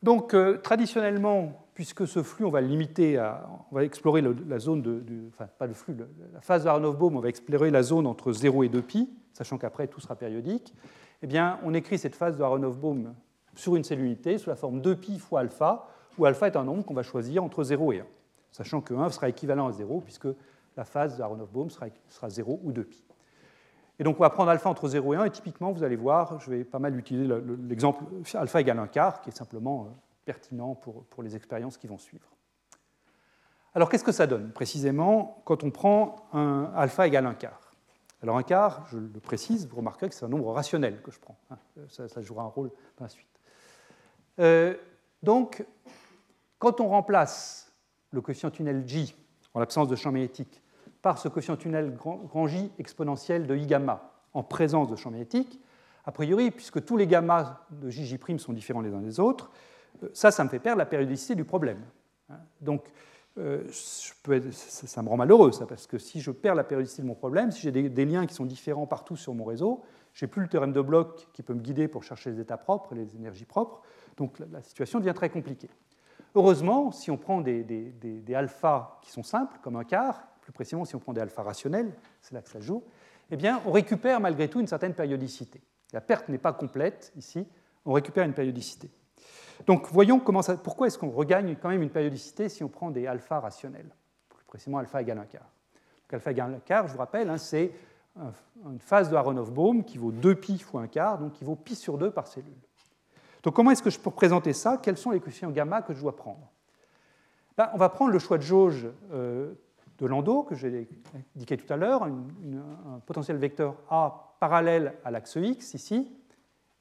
Donc, euh, traditionnellement, puisque ce flux, on va le limiter à. On va explorer la zone de. enfin, pas le flux, la phase de Aronoff-Bohm, on va explorer la zone entre 0 et 2pi, sachant qu'après, tout sera périodique. Eh bien, on écrit cette phase de Aronoff-Bohm sur une cellule unité sous la forme 2pi fois alpha, où alpha est un nombre qu'on va choisir entre 0 et 1, sachant que 1 sera équivalent à 0, puisque la phase d'Aronoff-Bohm sera, sera 0 ou 2pi. Et donc on va prendre alpha entre 0 et 1, et typiquement, vous allez voir, je vais pas mal utiliser l'exemple alpha égale 1 quart, qui est simplement euh, pertinent pour, les expériences qui vont suivre. Alors qu'est-ce que ça donne précisément quand on prend un alpha égale 1 quart? Alors un quart, je le précise, vous remarquerez que c'est un nombre rationnel que je prends. Hein. Ça, jouera un rôle dans la suite. Euh, donc, quand on remplace le coefficient tunnel J, en l'absence de champ magnétique, par ce coefficient tunnel grand, J exponentiel de I gamma en présence de champ magnétique, a priori, puisque tous les gammas de JJ' sont différents les uns des autres, ça, ça me fait perdre la périodicité du problème. Hein. Donc, euh, ça, me rend malheureux, ça, parce que si je perds la périodicité de mon problème, si j'ai des, liens qui sont différents partout sur mon réseau, j'ai plus le théorème de Bloch qui peut me guider pour chercher les états propres, les énergies propres, donc la, situation devient très compliquée. Heureusement, si on prend des, des, alphas qui sont simples, comme un quart, plus précisément si on prend des alphas rationnels, c'est là que ça joue, eh bien, on récupère malgré tout une certaine périodicité. La perte n'est pas complète ici, on récupère une périodicité. Donc voyons comment pourquoi est-ce qu'on regagne quand même une périodicité si on prend des alphas rationnels, plus précisément alpha égale 1 quart. Donc alpha égale 1 quart, je vous rappelle, hein, c'est une phase de Aronoff-Bohm qui vaut 2 pi fois 1 quart, donc qui vaut pi sur 2 par cellule. Donc comment est-ce que je peux représenter ça? Quels sont les coefficients gamma que je dois prendre? Ben, On va prendre le choix de jauge euh, de Landau, que j'ai indiqué tout à l'heure, un potentiel vecteur A parallèle à l'axe X ici,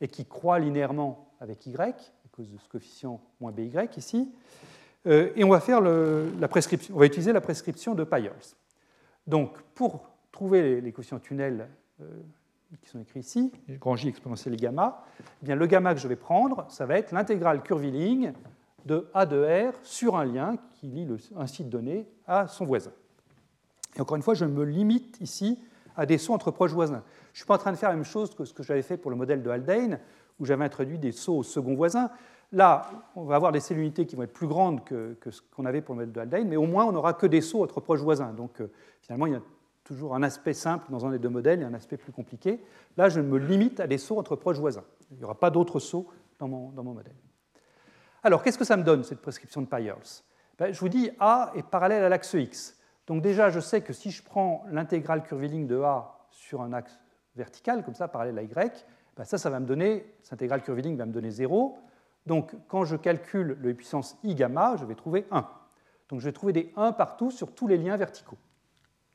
et qui croît linéairement avec Y, cause de ce coefficient moins BY ici. Euh, et on va, faire la prescription, on va utiliser la prescription de Pyers. Donc, pour trouver les, coefficients tunnels euh, qui sont écrits ici, grand J exponentiel gamma, eh bien, le gamma que je vais prendre, ça va être l'intégrale curviligne de A de R sur un lien qui lie un site donné à son voisin. Et encore une fois, je me limite ici à des sauts entre proches voisins. Je ne suis pas en train de faire la même chose que ce que j'avais fait pour le modèle de Haldane, où j'avais introduit des sauts au second voisin. Là, on va avoir des cellules unités qui vont être plus grandes que, ce qu'on avait pour le modèle de Haldane, mais au moins on n'aura que des sauts entre proches voisins. Donc euh, finalement, il y a toujours un aspect simple dans un des deux modèles et un aspect plus compliqué. Là, je me limite à des sauts entre proches voisins. Il n'y aura pas d'autres sauts dans mon, dans mon, modèle. Alors, qu'est-ce que ça me donne, cette prescription de Pyers ben, Je vous dis, A est parallèle à l'axe X. Donc déjà, je sais que si je prends l'intégrale curviligne de A sur un axe vertical, comme ça, parallèle à Y, ben ça, ça va me donner, cette intégrale curviligne va me donner 0. Donc quand je calcule le puissance i gamma, je vais trouver 1. Donc je vais trouver des 1 partout sur tous les liens verticaux.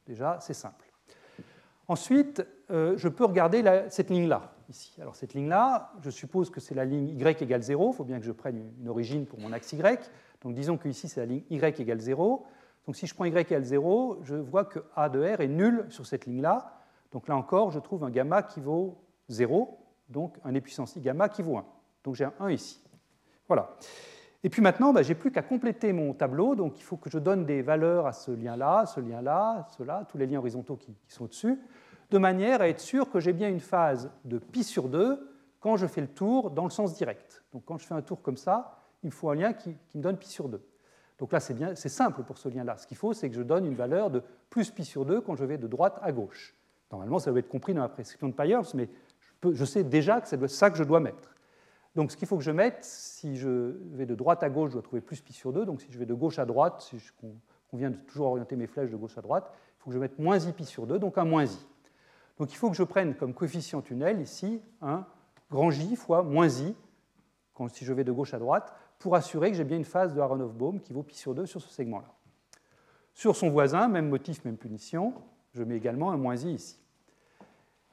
Déjà, c'est simple. Ensuite, euh, je peux regarder cette ligne-là, ici. Alors cette ligne-là, je suppose que c'est la ligne y égale 0, il faut bien que je prenne une origine pour mon axe y. Donc disons que ici c'est la ligne y égale 0. Donc si je prends y égale 0, je vois que a de r est nul sur cette ligne-là. Donc là encore, je trouve un gamma qui vaut 0, donc un e puissance i gamma qui vaut 1. Donc j'ai un 1 ici. Voilà. Et puis maintenant, bah, j'ai plus qu'à compléter mon tableau. Donc il faut que je donne des valeurs à ce lien-là, ce lien-là, cela, tous les liens horizontaux qui, sont au-dessus, de manière à être sûr que j'ai bien une phase de pi sur 2 quand je fais le tour dans le sens direct. Donc quand je fais un tour comme ça, il me faut un lien qui, me donne pi sur 2. Donc là, c'est simple pour ce lien-là. Ce qu'il faut, c'est que je donne une valeur de plus pi sur 2 quand je vais de droite à gauche. Normalement, ça doit être compris dans la prescription de Pyers, mais je, sais déjà que c'est ça que je dois mettre. Donc ce qu'il faut que je mette, si je vais de droite à gauche, je dois trouver plus pi sur 2. Donc si je vais de gauche à droite, si je convient de toujours orienter mes flèches de gauche à droite, il faut que je mette moins i pi sur 2, donc un moins i. Donc il faut que je prenne comme coefficient tunnel ici un grand J fois moins i, si je vais de gauche à droite, pour assurer que j'ai bien une phase de Aronoff-Bohm qui vaut pi sur 2 sur ce segment-là. Sur son voisin, même motif, même punition, je mets également un moins i ici.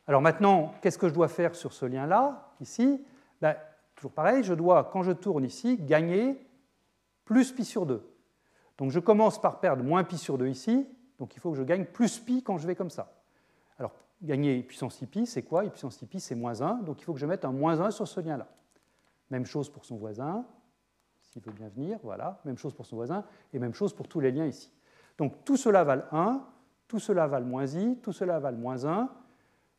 Alors maintenant, qu'est-ce que je dois faire sur ce lien-là, ici? Ben, Toujours pareil, je dois, quand je tourne ici, gagner plus pi sur 2. Donc je commence par perdre moins pi sur 2 ici, donc il faut que je gagne plus pi quand je vais comme ça. Alors gagner puissance pi, c'est quoi? Puissance pi, c'est moins 1, donc il faut que je mette un moins 1 sur ce lien-là. Même chose pour son voisin, s'il veut bien venir, voilà, même chose pour son voisin, et même chose pour tous les liens ici. Donc tout cela vale 1, tout cela vale moins i, tout cela vale moins 1.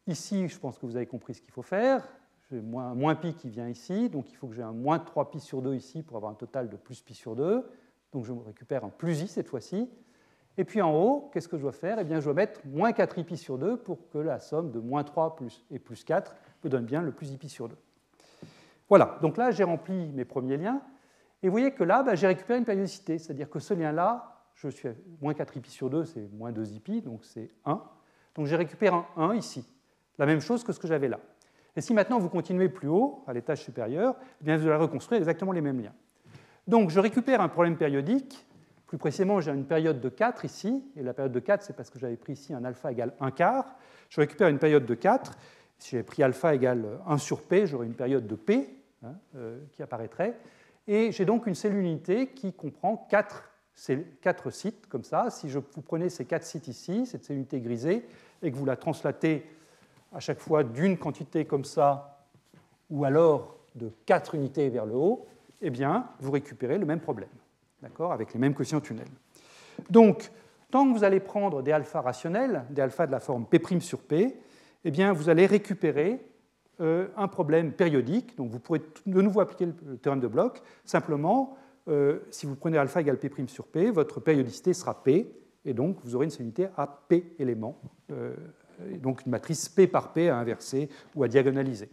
Ici, je pense que vous avez compris ce qu'il faut faire. J'ai moins, moins pi qui vient ici, donc il faut que j'ai un moins 3 pi sur 2 ici pour avoir un total de plus pi sur 2. Donc je récupère un plus i cette fois-ci. Et puis en haut, qu'est-ce que je dois faire? Eh bien, je dois mettre moins 4 pi sur 2 pour que la somme de moins 3 plus et plus 4 me donne bien le plus i pi sur 2. Voilà, donc là, j'ai rempli mes premiers liens. Et vous voyez que là, bah, j'ai récupéré une périodicité, c'est-à-dire que ce lien-là, je suis à moins 4 pi sur 2, c'est moins 2 pi, donc c'est 1. Donc j'ai récupéré un 1 ici, la même chose que ce que j'avais là. Et si maintenant vous continuez plus haut, à l'étage supérieur, eh bien vous allez reconstruire exactement les mêmes liens. Donc je récupère un problème périodique. Plus précisément, j'ai une période de 4 ici, et la période de 4, c'est parce que j'avais pris ici un alpha égale 1 quart. Je récupère une période de 4. Si j'avais pris alpha égale 1 sur p, j'aurais une période de p hein, euh, qui apparaîtrait. Et j'ai donc une cellule unité qui comprend 4, 4 sites, comme ça. Si je, vous prenez ces 4 sites ici, cette cellule unité grisée, et que vous la translatez à chaque fois d'une quantité comme ça, ou alors de 4 unités vers le haut, eh bien, vous récupérez le même problème, d'accord, avec les mêmes quotients tunnels. Donc, tant que vous allez prendre des alphas rationnels, des alphas de la forme P' sur P, eh bien, vous allez récupérer euh, un problème périodique. Donc, vous pourrez de nouveau appliquer le théorème de Bloch. Simplement, euh, si vous prenez alpha égale P' sur P, votre périodicité sera P, et donc vous aurez une solidité à P éléments euh, donc une matrice P par P à inverser ou à diagonaliser.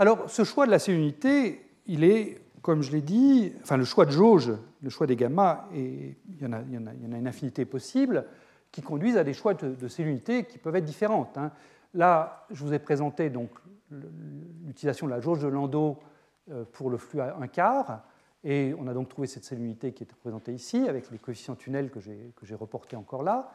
Alors, ce choix de la unité, il est, comme je l'ai dit, enfin le choix de jauge, le choix des gamma, et il y, en a, une infinité possible, qui conduisent à des choix de, de qui peuvent être différentes. Hein. Là, je vous ai présenté donc l'utilisation de la jauge de Landau euh, pour le flux à un quart, et on a donc trouvé cette unité qui est représentée ici, avec les coefficients tunnels que j'ai reportés encore là.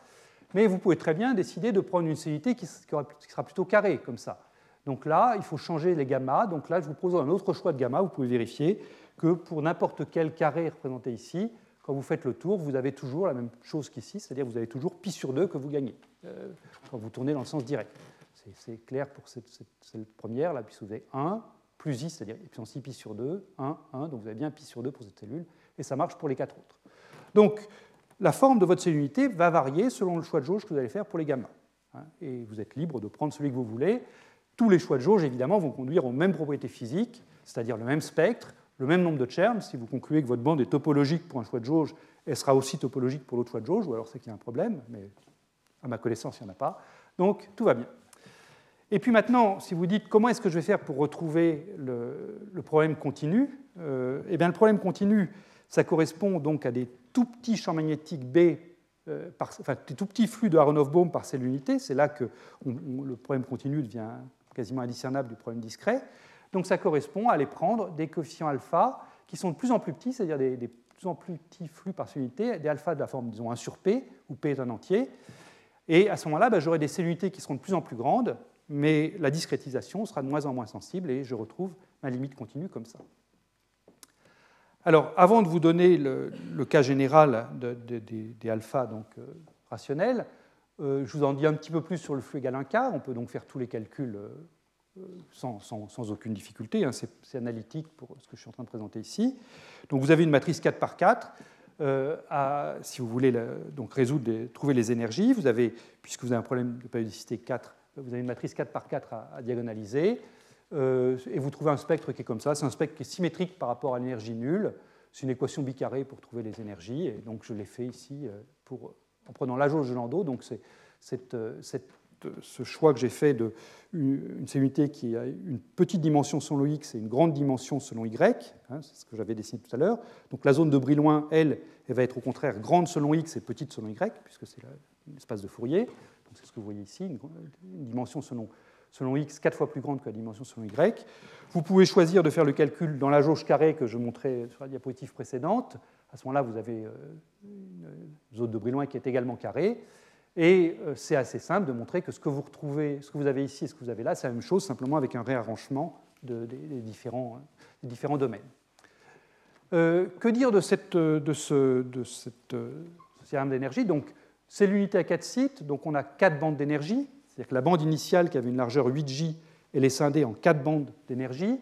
Mais vous pouvez très bien décider de prendre une cellulité qui sera plutôt carrée, comme ça. Donc là, il faut changer les gammas. Donc là, je vous propose un autre choix de gamma. Vous pouvez vérifier que pour n'importe quel carré représenté ici, quand vous faites le tour, vous avez toujours la même chose qu'ici, c'est-à-dire vous avez toujours pi sur 2 que vous gagnez euh, quand vous tournez dans le sens direct. C'est clair pour cette, première, là, puisque vous avez 1 plus i, c'est-à-dire puissance i pi sur 2, 1, 1, donc vous avez bien pi sur 2 pour cette cellule, et ça marche pour les quatre autres. Donc, la forme de votre cellule va varier selon le choix de jauge que vous allez faire pour les gammas. Hein, et vous êtes libre de prendre celui que vous voulez. Tous les choix de jauge, évidemment, vont conduire aux mêmes propriétés physiques, c'est-à-dire le même spectre, le même nombre de Chern. Si vous concluez que votre bande est topologique pour un choix de jauge, elle sera aussi topologique pour l'autre choix de jauge, ou alors c'est qu'il y a un problème, mais à ma connaissance, il n'y en a pas. Donc tout va bien. Et puis maintenant, si vous dites comment est-ce que je vais faire pour retrouver le, problème continu, euh, eh bien le problème continu, ça correspond donc à des tout petits champs magnétiques B, euh, enfin des tout petits flux de Aronoff-Bohm par cellule unité. C'est là que le problème continu devient quasiment indiscernable du problème discret. Donc ça correspond à aller prendre des coefficients alpha qui sont de plus en plus petits, c'est-à-dire des, plus en plus petits flux par cellule unité, des alphas de la forme, disons, 1 sur P, où P est un entier, Et à ce moment-là, bah, j'aurai des cellulités qui seront de plus en plus grandes, mais la discrétisation sera de moins en moins sensible et je retrouve ma limite continue comme ça. Alors, avant de vous donner le, cas général des alphas donc, euh, rationnels, euh, je vous en dis un petit peu plus sur le flux égal 1 quart. On peut donc faire tous les calculs euh, sans, aucune difficulté. Hein. C'est analytique pour ce que je suis en train de présenter ici. Donc, vous avez une matrice 4 par 4. si vous voulez donc résoudre, trouver les énergies, vous avez, puisque vous avez un problème de périodicité 4, vous avez une matrice 4 par 4 à diagonaliser. Euh, et vous trouvez un spectre qui est comme ça. C'est un spectre qui est symétrique par rapport à l'énergie nulle. C'est une équation bicarrée pour trouver les énergies. Et donc je l'ai fait ici euh, en prenant la jauge de Landau. Donc c'est euh, ce choix que j'ai fait d'une une cellulité qui a une petite dimension selon X et une grande dimension selon Y. Hein, c'est ce que j'avais dessiné tout à l'heure. Donc la zone de Brillouin, elle, elle va être au contraire grande selon X et petite selon Y, puisque c'est l'espace de Fourier. C'est ce que vous voyez ici, une, une dimension selon selon x quatre fois plus grande que la dimension selon y. Vous pouvez choisir de faire le calcul dans la jauge carrée que je montrais sur la diapositive précédente. À ce moment-là, vous avez euh, une zone de Brillouin qui est également carrée. Et euh, c'est assez simple de montrer que ce que vous retrouvez, ce que vous avez ici et ce que vous avez là, c'est la même chose, simplement avec un réarrangement des, différents, domaines. Euh, que dire de, ce, de d'énergie? C'est l'unité à quatre sites, donc on a quatre bandes d'énergie. C'est-à-dire que la bande initiale, qui avait une largeur 8J, elle est scindée en quatre bandes d'énergie.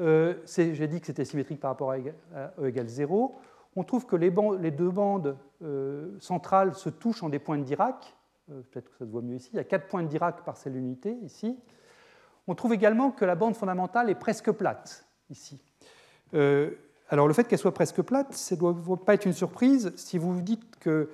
Euh, j'ai dit que c'était symétrique par rapport à E égale 0. On trouve que les, deux bandes euh, centrales se touchent en des points de Dirac. Euh, peut-être que ça se voit mieux ici. Il y a quatre points de Dirac par celle unité, ici. On trouve également que la bande fondamentale est presque plate, ici. alors le fait qu'elle soit presque plate, ça ne doit pas être une surprise si vous vous dites que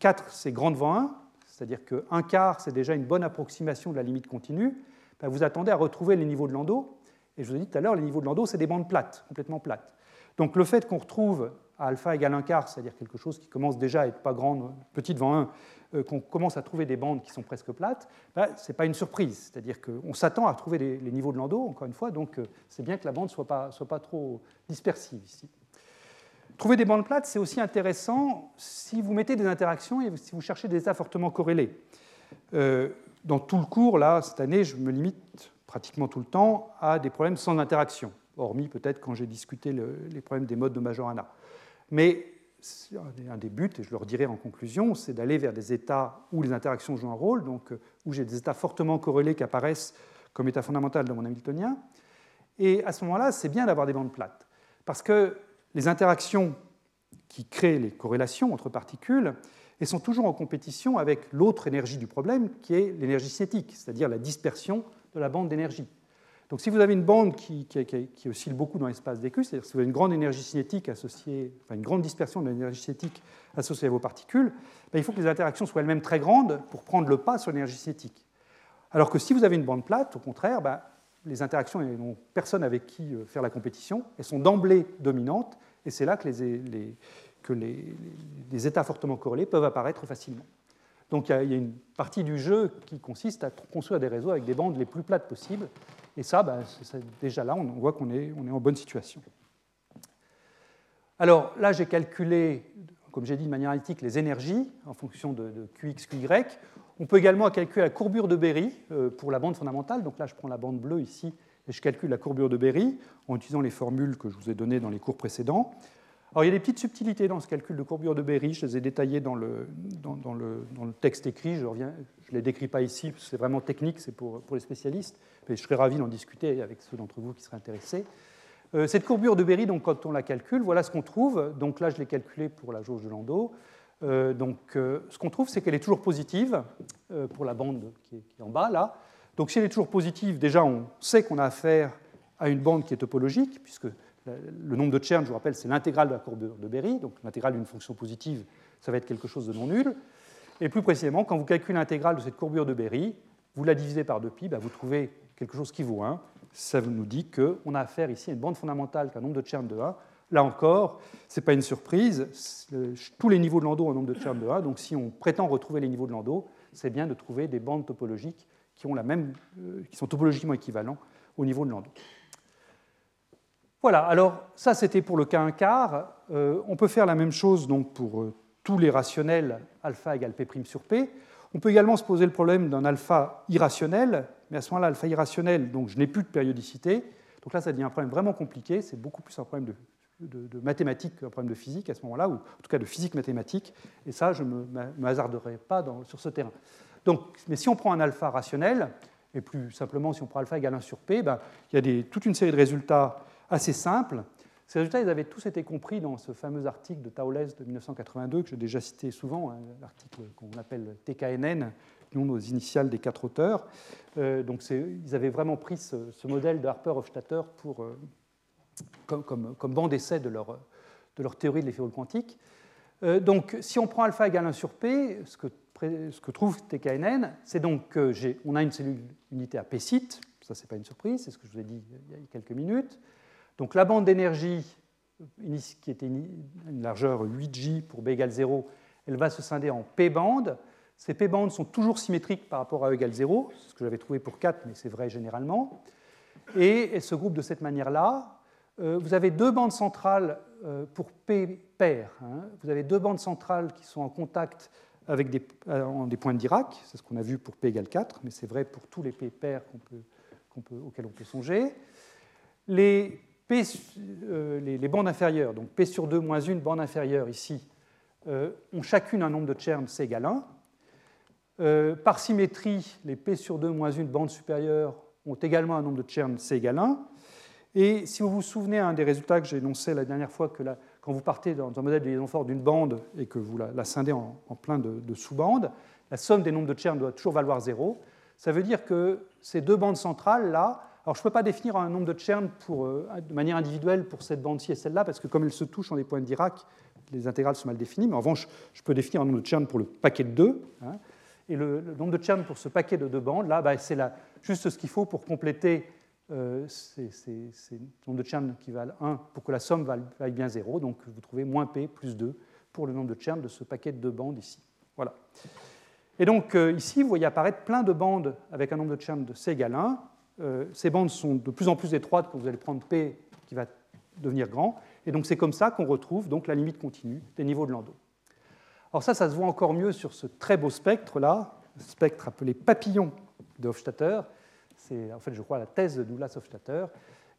4, c'est grand devant 1, c'est-à-dire qu'un quart, c'est déjà une bonne approximation de la limite continue, ben, vous attendez à retrouver les niveaux de Landau. Et je vous ai dit tout à l'heure, les niveaux de Landau, c'est des bandes plates, complètement plates. Donc le fait qu'on retrouve à alpha égale un quart, c'est-à-dire quelque chose qui commence déjà à être pas grand, petit devant 1, euh, qu'on commence à trouver des bandes qui sont presque plates, ben, ce n'est pas une surprise. C'est-à-dire qu'on s'attend à trouver les, niveaux de Landau, encore une fois, donc euh, c'est bien que la bande ne soit pas, soit pas trop dispersive ici. Trouver des bandes plates, c'est aussi intéressant si vous mettez des interactions et si vous cherchez des états fortement corrélés. Euh, dans tout le cours, là, cette année, je me limite pratiquement tout le temps à des problèmes sans interaction, hormis peut-être quand j'ai discuté les problèmes des modes de Majorana. Mais un des buts, et je le redirai en conclusion, c'est d'aller vers des états où les interactions jouent un rôle, donc où j'ai des états fortement corrélés qui apparaissent comme état fondamental dans mon Hamiltonien. Et à ce moment-là, c'est bien d'avoir des bandes plates. Parce que les interactions qui créent les corrélations entre particules elles sont toujours en compétition avec l'autre énergie du problème, qui est l'énergie cinétique, c'est-à-dire la dispersion de la bande d'énergie. Donc si vous avez une bande qui, oscille beaucoup dans l'espace d'écu, c'est-à-dire si vous avez une grande énergie cinétique associée, enfin une grande dispersion de l'énergie cinétique associée à vos particules, ben, il faut que les interactions soient elles-mêmes très grandes pour prendre le pas sur l'énergie cinétique. Alors que si vous avez une bande plate, au contraire, ben, les interactions n'ont personne avec qui euh, faire la compétition, elles sont d'emblée dominantes, et c'est là que, les, que les, états fortement corrélés peuvent apparaître facilement. Donc il y, a, une partie du jeu qui consiste à construire des réseaux avec des bandes les plus plates possibles, et ça, ben, déjà là, on voit qu'on est, on est en bonne situation. Alors là, j'ai calculé, comme j'ai dit de manière analytique, les énergies en fonction de QX, QY. On peut également calculer la courbure de Berry euh, pour la bande fondamentale. Donc là, je prends la bande bleue ici et je calcule la courbure de Berry en utilisant les formules que je vous ai données dans les cours précédents. Alors, il y a des petites subtilités dans ce calcul de courbure de Berry, je les ai détaillées dans le, texte écrit, je ne les décris pas ici, c'est vraiment technique, c'est pour, pour, les spécialistes, mais je serais ravi d'en discuter avec ceux d'entre vous qui seraient intéressés. Euh, cette courbure de Berry, donc, quand on la calcule, voilà ce qu'on trouve. Donc là, je l'ai calculée pour la jauge de Landau. Euh, donc, euh, ce qu'on trouve, c'est qu'elle est toujours positive euh, pour la bande qui est, en bas, là. Donc, si elle est toujours positive, déjà, on sait qu'on a affaire à une bande qui est topologique, puisque le nombre de Chern, je vous rappelle, c'est l'intégrale de la courbe de Berry. Donc, l'intégrale d'une fonction positive, ça va être quelque chose de non nul. Et plus précisément, quand vous calculez l'intégrale de cette courbure de Berry, vous la divisez par 2pi, bah, vous trouvez quelque chose qui vaut 1. Ça nous dit qu'on a affaire ici à une bande fondamentale qui a un nombre de Chern de 1, Là encore, ce n'est pas une surprise. Tous les niveaux de Landau ont un nombre de termes de 1. Donc si on prétend retrouver les niveaux de Landau, c'est bien de trouver des bandes topologiques qui, ont la même, euh, qui sont topologiquement équivalents au niveau de Landau. Voilà, alors ça c'était pour le cas 1 quart. Euh, on peut faire la même chose donc, pour euh, tous les rationnels alpha égale P' sur P. On peut également se poser le problème d'un alpha irrationnel, mais à ce moment-là, alpha irrationnel, donc je n'ai plus de périodicité. Donc là, ça devient un problème vraiment compliqué. C'est beaucoup plus un problème de, de, mathématiques qu'un problème de physique à ce moment-là, ou en tout cas de physique mathématique. Et ça, je ne me, pas sur ce terrain. Donc, mais si on prend un alpha rationnel, et plus simplement si on prend alpha égale 1 sur p, ben, il y a des, toute une série de résultats assez simples. Ces résultats, ils avaient tous été compris dans ce fameux article de Taules de 1982, que j'ai déjà cité souvent, hein, l'article qu'on appelle TKNN, nom nos initiales des quatre auteurs. Euh, donc ils avaient vraiment pris ce, modèle de Harper-Hofstadter pour, euh, comme, comme, banc d'essai de leur, théorie de l'effet quantique. Euh, donc si on prend alpha égale 1 sur p, ce que trouve TKNN, c'est donc qu'on a une cellule unité à P site, ça c'est pas une surprise, c'est ce que je vous ai dit il y a quelques minutes. Donc la bande d'énergie, qui était une largeur 8J pour B égale 0, elle va se scinder en P bandes. Ces P bandes sont toujours symétriques par rapport à E égale 0, c'est ce que j'avais trouvé pour 4, mais c'est vrai généralement. Et elles se groupent de cette manière-là. Euh, vous avez deux bandes centrales euh, pour P paires. Hein. Vous avez deux bandes centrales qui sont en contact avec des, euh, points de Dirac, c'est ce qu'on a vu pour P égale 4, mais c'est vrai pour tous les P pairs auxquels on peut songer. Les, bandes inférieures, donc P sur 2 moins 1 bande inférieure ici, ont chacune un nombre de Chern C égale 1. par symétrie, les P sur 2 moins 1 bandes supérieures ont également un nombre de Chern C égale 1. Et si vous vous souvenez, un des résultats que j'ai énoncé la dernière fois, que quand vous partez dans un modèle de liaison forte d'une bande et que vous la, scindez en, plein de, sous-bandes, la somme des nombres de Chern doit toujours valoir 0. Ça veut dire que ces deux bandes centrales-là, alors je ne peux pas définir un nombre de Chern euh, de manière individuelle pour cette bande-ci et celle-là, parce que comme elles se touchent en des points de Dirac, les intégrales sont mal définies, mais en revanche, je peux définir un nombre de Chern pour le paquet de deux. Hein. et le, nombre de Chern pour ce paquet de deux bandes, là, bah, c'est juste ce qu'il faut pour compléter euh, c'est le nombre de Chern qui valent 1 pour que la somme vaille, bien 0. Donc vous trouvez moins P plus 2 pour le nombre de Chern de ce paquet de deux bandes ici. Voilà. Et donc euh, ici, vous voyez apparaître plein de bandes avec un nombre de Chern de C égale 1. Euh, ces bandes sont de plus en plus étroites quand vous allez prendre P qui va devenir grand. Et donc c'est comme ça qu'on retrouve donc la limite continue des niveaux de Landau. Alors ça, ça se voit encore mieux sur ce très beau spectre-là, spectre appelé papillon de Hofstadter, c'est en fait, je crois, la thèse de Douglas Hofstadter.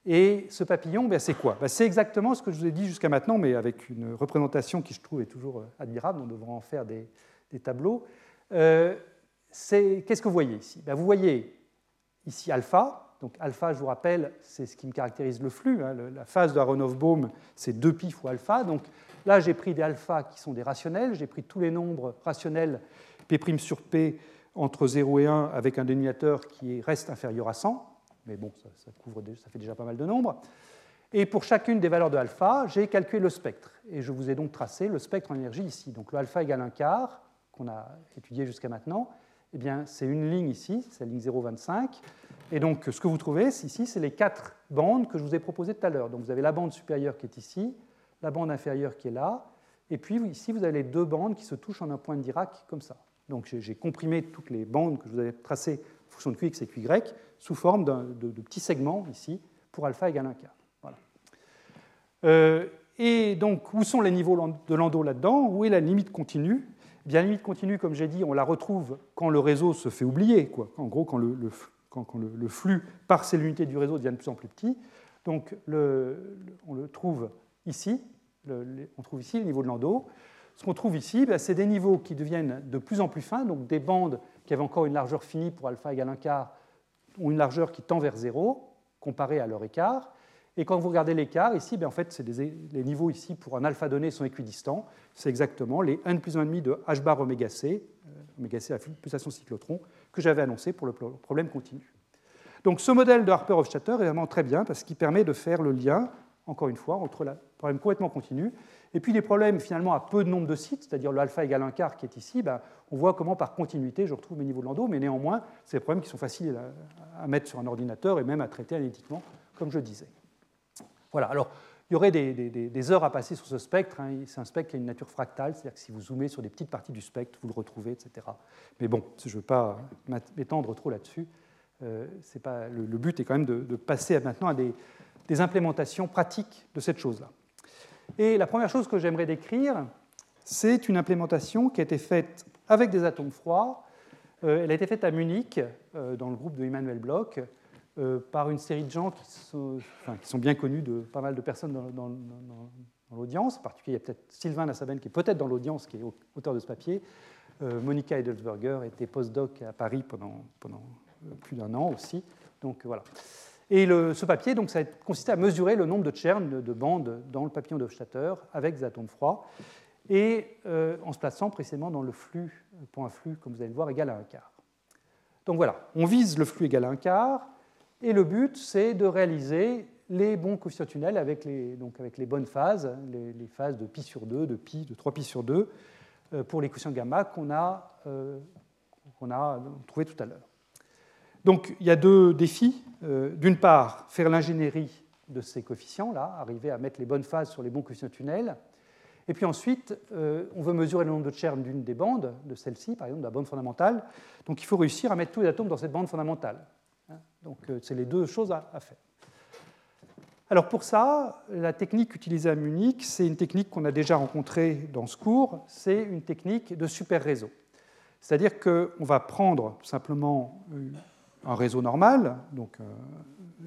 Et ce papillon, ben, c'est quoi? Ben, C'est exactement ce que je vous ai dit jusqu'à maintenant, mais avec une représentation qui, je trouve, est toujours euh, admirable. On devrait en faire des, tableaux. Euh, Qu'est-ce que vous voyez ici? Ben, Vous voyez ici alpha. Donc alpha, je vous rappelle, c'est ce qui me caractérise le flux. Hein. la phase de Aronoff-Bohm, c'est 2pi fois alpha. Donc là, j'ai pris des alphas qui sont des rationnels. J'ai pris tous les nombres rationnels p' sur p entre 0 et 1 avec un dénominateur qui reste inférieur à 100, mais bon, ça, couvre, ça fait déjà pas mal de nombres. Et pour chacune des valeurs de alpha, j'ai calculé le spectre. Et je vous ai donc tracé le spectre en énergie ici. Donc le alpha égale un quart, qu'on a étudié jusqu'à maintenant, eh bien, c'est une ligne ici, c'est la ligne 0,25. Et donc, ce que vous trouvez ici, c'est les quatre bandes que je vous ai proposées tout à l'heure. Donc, vous avez la bande supérieure qui est ici, la bande inférieure qui est là, et puis ici, vous avez les deux bandes qui se touchent en un point de Dirac comme ça. Donc j'ai comprimé toutes les bandes que je vous avais tracées en fonction de Qx et Qy sous forme de, petits segments ici pour alpha égale 1 quart. Voilà. Euh, et donc, où sont les niveaux de Landau là-dedans? Où est la limite continue? Eh bien, La limite continue, comme j'ai dit, on la retrouve quand le réseau se fait oublier. Quoi. En gros, quand le, quand, le, flux par ces unités du réseau devient de plus en plus petit. Donc, on le trouve ici. on trouve ici le niveau de Landau. Ce qu'on trouve ici, ben, c'est des niveaux qui deviennent de plus en plus fins, donc des bandes qui avaient encore une largeur finie pour alpha égale 1 quart ont une largeur qui tend vers 0 comparée à leur écart. Et quand vous regardez l'écart, ici, ben, en fait, les niveaux ici pour un alpha donné sont équidistants. C'est exactement les 1 plus 1,5 de h bar oméga c, euh, oméga c à pulsation cyclotron, que j'avais annoncé pour le problème continu. Donc ce modèle de Harper-Hofstadter est vraiment très bien parce qu'il permet de faire le lien, encore une fois, entre le problème complètement continu et puis les problèmes finalement à peu de nombre de sites, c'est-à-dire le alpha égale 1 quart qui est ici, ben, on voit comment par continuité je retrouve mes niveaux de Landau, mais néanmoins, c'est des problèmes qui sont faciles à, mettre sur un ordinateur et même à traiter analytiquement, comme je disais. Voilà, alors il y aurait des, heures à passer sur ce spectre. Hein. C'est un spectre qui a une nature fractale, c'est-à-dire que si vous zoomez sur des petites parties du spectre, vous le retrouvez, etc. Mais bon, je ne veux pas m'étendre trop là-dessus. Euh, le, but est quand même de, de passer maintenant à des implémentations pratiques de cette chose-là. Et la première chose que j'aimerais décrire, c'est une implémentation qui a été faite avec des atomes froids. Euh, elle a été faite à Munich, euh, dans le groupe de Emmanuel Bloch, euh, par une série de gens qui sont, bien connus de pas mal de personnes dans, l'audience. En particulier, il y a peut-être Sylvain Nassaben qui est peut-être dans l'audience, qui est auteur de ce papier. Monica Edelsberger était postdoc à Paris pendant, pendant plus d'un an aussi. Donc voilà. Et ce papier, donc, ça a consisté à mesurer le nombre de tchernes, de, de bandes dans le papillon de Hofstadter avec des atomes froids et euh, en se plaçant précisément dans le flux, point flux, comme vous allez le voir, égal à un quart. Donc voilà, on vise le flux égal à un quart, et le but, c'est de réaliser les bons coefficients tunnels avec les, donc avec les bonnes phases, les, phases de pi sur 2, de pi, de 3pi sur 2, euh, pour les coefficients gamma qu'on a, euh, a trouvé tout à l'heure. Donc il y a deux défis. D'une part, faire l'ingénierie de ces coefficients-là, arriver à mettre les bonnes phases sur les bons coefficients tunnels, et puis ensuite, euh, on veut mesurer le nombre de tchernes d'une des bandes, de celle-ci, par exemple, de la bande fondamentale. Donc il faut réussir à mettre tous les atomes dans cette bande fondamentale. Hein. Donc euh, c'est les deux choses à, faire. Alors pour ça, la technique utilisée à Munich, c'est une technique qu'on a déjà rencontrée dans ce cours, c'est une technique de super réseau. C'est-à-dire qu'on va prendre simplement un réseau normal, donc euh,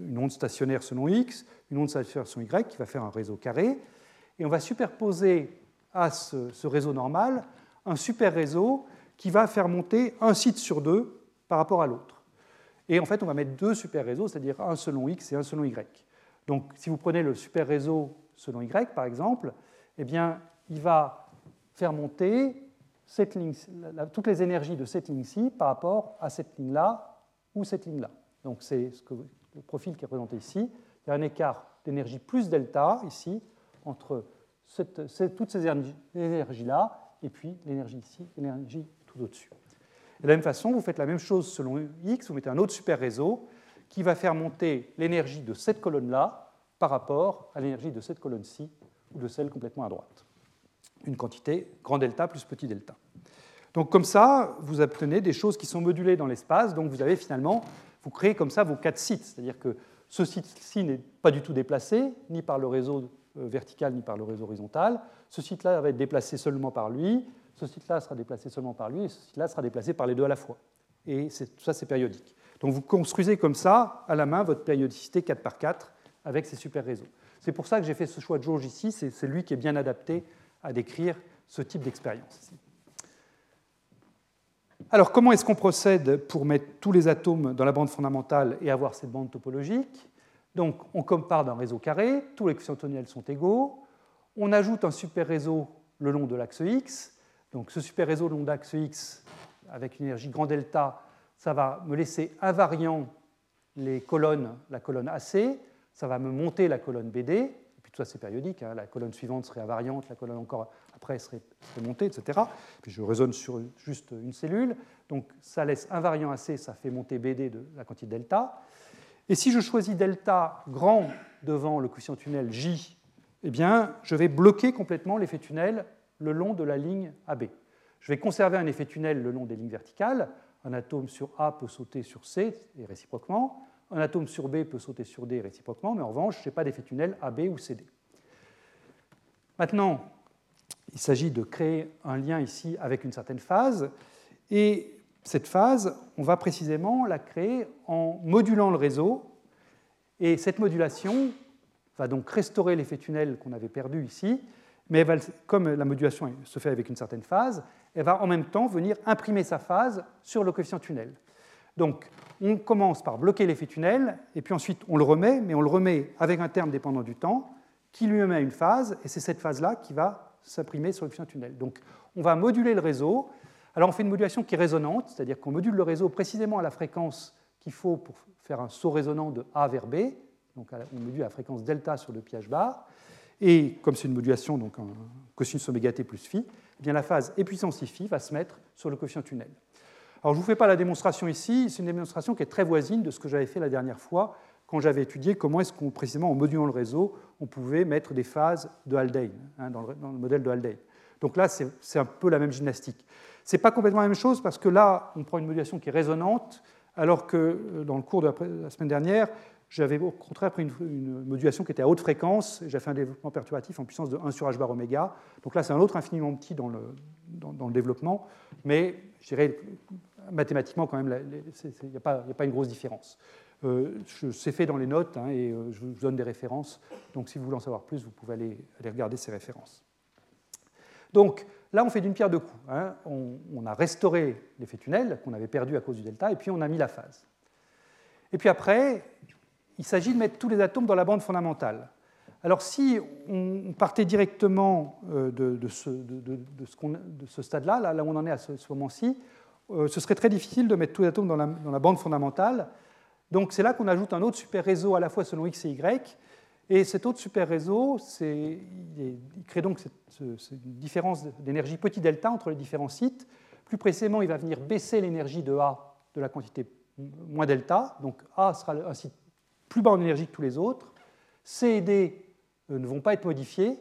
une onde stationnaire selon x, une onde stationnaire selon y, qui va faire un réseau carré, et on va superposer à ce, réseau normal un super réseau qui va faire monter un site sur deux par rapport à l'autre. Et en fait, on va mettre deux super réseaux, c'est-à-dire un selon x et un selon y. Donc, si vous prenez le super réseau selon y, par exemple, eh bien, il va faire monter cette ligne, toutes les énergies de cette ligne-ci par rapport à cette ligne-là ou cette ligne-là. Donc, c'est ce le profil qui est représenté ici. Il y a un écart d'énergie plus delta ici entre toutes ces énergies-là et puis l'énergie ici, l'énergie tout au-dessus. De la même façon, vous faites la même chose selon X, vous mettez un autre super réseau qui va faire monter l'énergie de cette colonne-là par rapport à l'énergie de cette colonne-ci ou de celle complètement à droite. Une quantité grand delta plus petit delta. Donc comme ça, vous obtenez des choses qui sont modulées dans l'espace, donc vous avez finalement, vous créez comme ça vos quatre sites, c'est-à-dire que ce site-ci n'est pas du tout déplacé, ni par le réseau euh, vertical ni par le réseau horizontal. Ce site-là va être déplacé seulement par lui, ce site-là sera déplacé seulement par lui, et ce site-là sera déplacé par les deux à la fois. Et tout ça, c'est périodique. Donc vous construisez comme ça, à la main, votre périodicité 4 par 4 avec ces super réseaux. C'est pour ça que j'ai fait ce choix de jauge ici, c'est lui qui est bien adapté à décrire ce type d'expérience. Alors comment est-ce qu'on procède pour mettre tous les atomes dans la bande fondamentale et avoir cette bande topologique? Donc on compare d'un réseau carré, tous les coefficients sont égaux, on ajoute un super réseau le long de l'axe X, donc ce super réseau le long de l'axe X avec une énergie grand delta, ça va me laisser invariant les colonnes, la colonne AC, ça va me monter la colonne BD, et puis tout ça c'est périodique, hein. la colonne suivante serait invariante, la colonne encore après serait, montée, etc. Puis je raisonne sur juste une cellule, donc ça laisse invariant AC, ça fait monter BD de la quantité delta. Et si je choisis delta grand devant le coefficient tunnel J, eh bien, je vais bloquer complètement l'effet tunnel le long de la ligne AB. Je vais conserver un effet tunnel le long des lignes verticales. Un atome sur A peut sauter sur C et réciproquement. Un atome sur B peut sauter sur D réciproquement, mais en revanche, je n'ai pas d'effet tunnel AB ou CD. Maintenant, il s'agit de créer un lien ici avec une certaine phase. Et cette phase, on va précisément la créer en modulant le réseau. Et cette modulation va donc restaurer l'effet tunnel qu'on avait perdu ici, mais comme la modulation se fait avec une certaine phase, elle va en même temps venir imprimer sa phase sur le coefficient tunnel. Donc on commence par bloquer l'effet tunnel, et puis ensuite on le remet, mais on le remet avec un terme dépendant du temps, qui lui met une phase, et c'est cette phase-là qui va s'imprimer sur le coefficient tunnel. Donc on va moduler le réseau, alors on fait une modulation qui est résonante, c'est-à-dire qu'on module le réseau précisément à la fréquence qu'il faut pour faire un saut résonant de A vers B. Donc on module la fréquence delta sur le pH bar. Et comme c'est une modulation, donc un cosinus oméga t plus phi, eh bien la phase et puissance phi va se mettre sur le coefficient tunnel. Alors je ne vous fais pas la démonstration ici, c'est une démonstration qui est très voisine de ce que j'avais fait la dernière fois quand j'avais étudié comment est-ce qu'on, précisément en modulant le réseau, on pouvait mettre des phases de Haldane, hein, dans, le, modèle de Haldane. Donc là, c'est un peu la même gymnastique. Ce n'est pas complètement la même chose parce que là, on prend une modulation qui est résonante, alors que euh, dans le cours de la semaine dernière, j'avais au contraire pris une, modulation qui était à haute fréquence, et j'ai fait un développement perturbatif en puissance de 1 sur h bar oméga. Donc là, c'est un autre infiniment petit dans le, développement, mais je dirais mathématiquement, quand même, il n'y a, pas une grosse différence. Euh, c'est fait dans les notes hein, et euh, je vous donne des références. Donc si vous voulez en savoir plus, vous pouvez aller, regarder ces références. Donc là, on fait d'une pierre deux coups. Hein. On, a restauré l'effet tunnel qu'on avait perdu à cause du delta, et puis on a mis la phase. Et puis après, il s'agit de mettre tous les atomes dans la bande fondamentale. Alors si on partait directement euh, de, ce, stade-là, là, où on en est à ce, moment-ci, ce serait très difficile de mettre tous les atomes dans la, bande fondamentale. Donc c'est là qu'on ajoute un autre super réseau à la fois selon x et y. Et cet autre super réseau, il, crée donc cette, différence d'énergie petit delta entre les différents sites. Plus précisément, il va venir baisser l'énergie de A de la quantité moins delta. Donc A sera un site plus bas en énergie que tous les autres. C et D euh, ne vont pas être modifiés.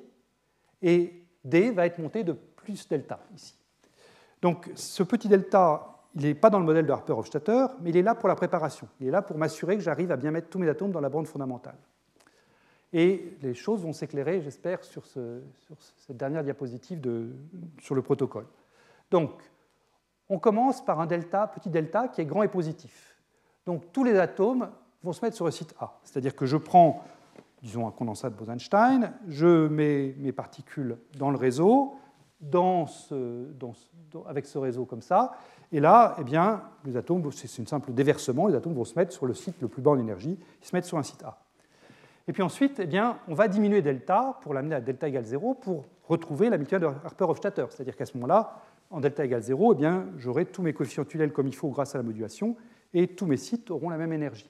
Et D va être monté de plus delta ici. Donc ce petit delta, il n'est pas dans le modèle de Harper-Hofstadter, mais il est là pour la préparation. Il est là pour m'assurer que j'arrive à bien mettre tous mes atomes dans la bande fondamentale. Et les choses vont s'éclairer, j'espère, sur, cette dernière diapositive sur le protocole. Donc, on commence par un delta, petit delta, qui est grand et positif. Donc tous les atomes vont se mettre sur le site A. C'est-à-dire que je prends, disons, un condensat de Bose-Einstein, je mets mes particules dans le réseau, avec ce réseau comme ça, et là, eh bien, les atomes, c'est une simple déversement, les atomes vont se mettre sur le site le plus bas en énergie, ils se mettent sur un site A. Et puis ensuite, eh bien, on va diminuer delta pour l'amener à delta égale 0 pour retrouver la de Harper-Hofstadter. C'est-à-dire qu'à ce moment-là, en delta égale 0, eh j'aurai tous mes coefficients tunnels comme il faut grâce à la modulation, et tous mes sites auront la même énergie.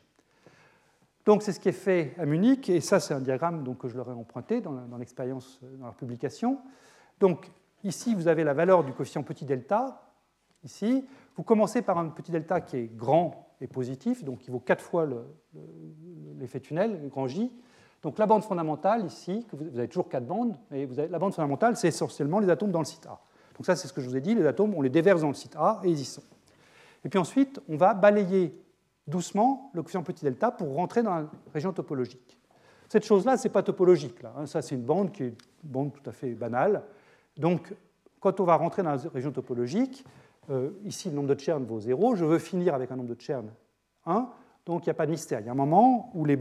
Donc c'est ce qui est fait à Munich, et ça c'est un diagramme que je leur ai emprunté dans l'expérience, dans leur publication. Donc ici vous avez la valeur du coefficient petit delta, ici. Vous commencez par un petit delta qui est grand et positif, donc qui vaut 4 fois l'effet tunnel, grand J. Donc la bande fondamentale ici, vous avez toujours 4 bandes, mais la bande fondamentale c'est essentiellement les atomes dans le site A. Donc ça c'est ce que je vous ai dit, les atomes on les déverse dans le site A et ils y sont. Et puis ensuite on va balayer doucement le coefficient petit delta pour rentrer dans la région topologique. Cette chose-là, ce n'est pas topologique. Là, hein. Ça, c'est une bande qui est une bande tout à fait banale. Donc, quand on va rentrer dans la région topologique, euh, ici, le nombre de Chern vaut 0. Je veux finir avec un nombre de Chern 1. Donc, il n'y a pas de mystère. Il y a un moment où les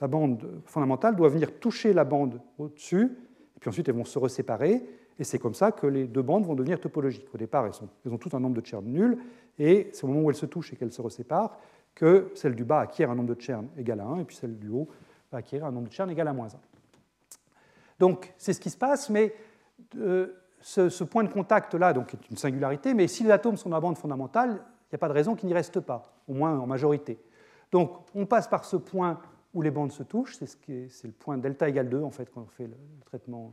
la bande fondamentale doit venir toucher la bande au-dessus, et puis ensuite, elles vont se reséparer. Et c'est comme ça que les deux bandes vont devenir topologiques. Au départ, elles ont tout un nombre de Chern nul, et c'est au moment où elles se touchent et qu'elles se reséparent que celle du bas acquiert un nombre de Chern égal à 1, et puis celle du haut va acquérir un nombre de Chern égal à moins 1. Donc c'est ce qui se passe, mais euh, ce, point de contact-là donc, est une singularité, mais si les atomes sont dans la bande fondamentale, il n'y a pas de raison qu'ils n'y restent pas, au moins en majorité. Donc on passe par ce point où les bandes se touchent, c'est le point delta égale 2 en fait quand on fait le, traitement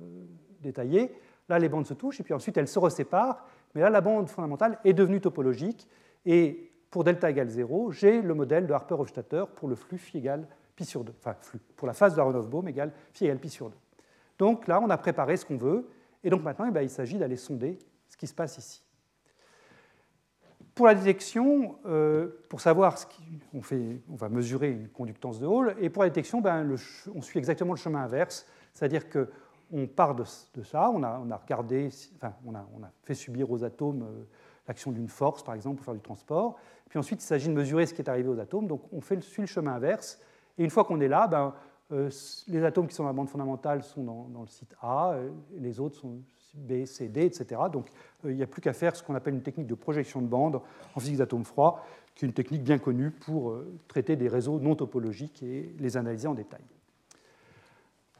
euh, détaillé. Là, les bandes se touchent et puis ensuite elles se reséparent, mais là, la bande fondamentale est devenue topologique et pour delta égale 0, j'ai le modèle de Harper-Hofstadter pour le flux phi égale pi sur 2, enfin pour la phase de Aronoff-Bohm égale phi égale pi sur 2. Donc là, on a préparé ce qu'on veut, et donc maintenant, eh ben, il s'agit d'aller sonder ce qui se passe ici. Pour la détection, euh, pour savoir ce qu'on fait, on va mesurer une conductance de Hall, et pour la détection, ben, on suit exactement le chemin inverse, c'est-à-dire qu'on part de, ça, on a, regardé, enfin, on a, fait subir aux atomes euh, l'action d'une force, par exemple, pour faire du transport. Puis ensuite, il s'agit de mesurer ce qui est arrivé aux atomes. Donc on suit le chemin inverse. Et une fois qu'on est là, ben, les atomes qui sont dans la bande fondamentale sont dans, le site A, euh, les autres sont B, C, D, etc. Donc euh, il n'y a plus qu'à faire ce qu'on appelle une technique de projection de bande en physique d'atomes froids, qui est une technique bien connue pour traiter des réseaux non topologiques et les analyser en détail.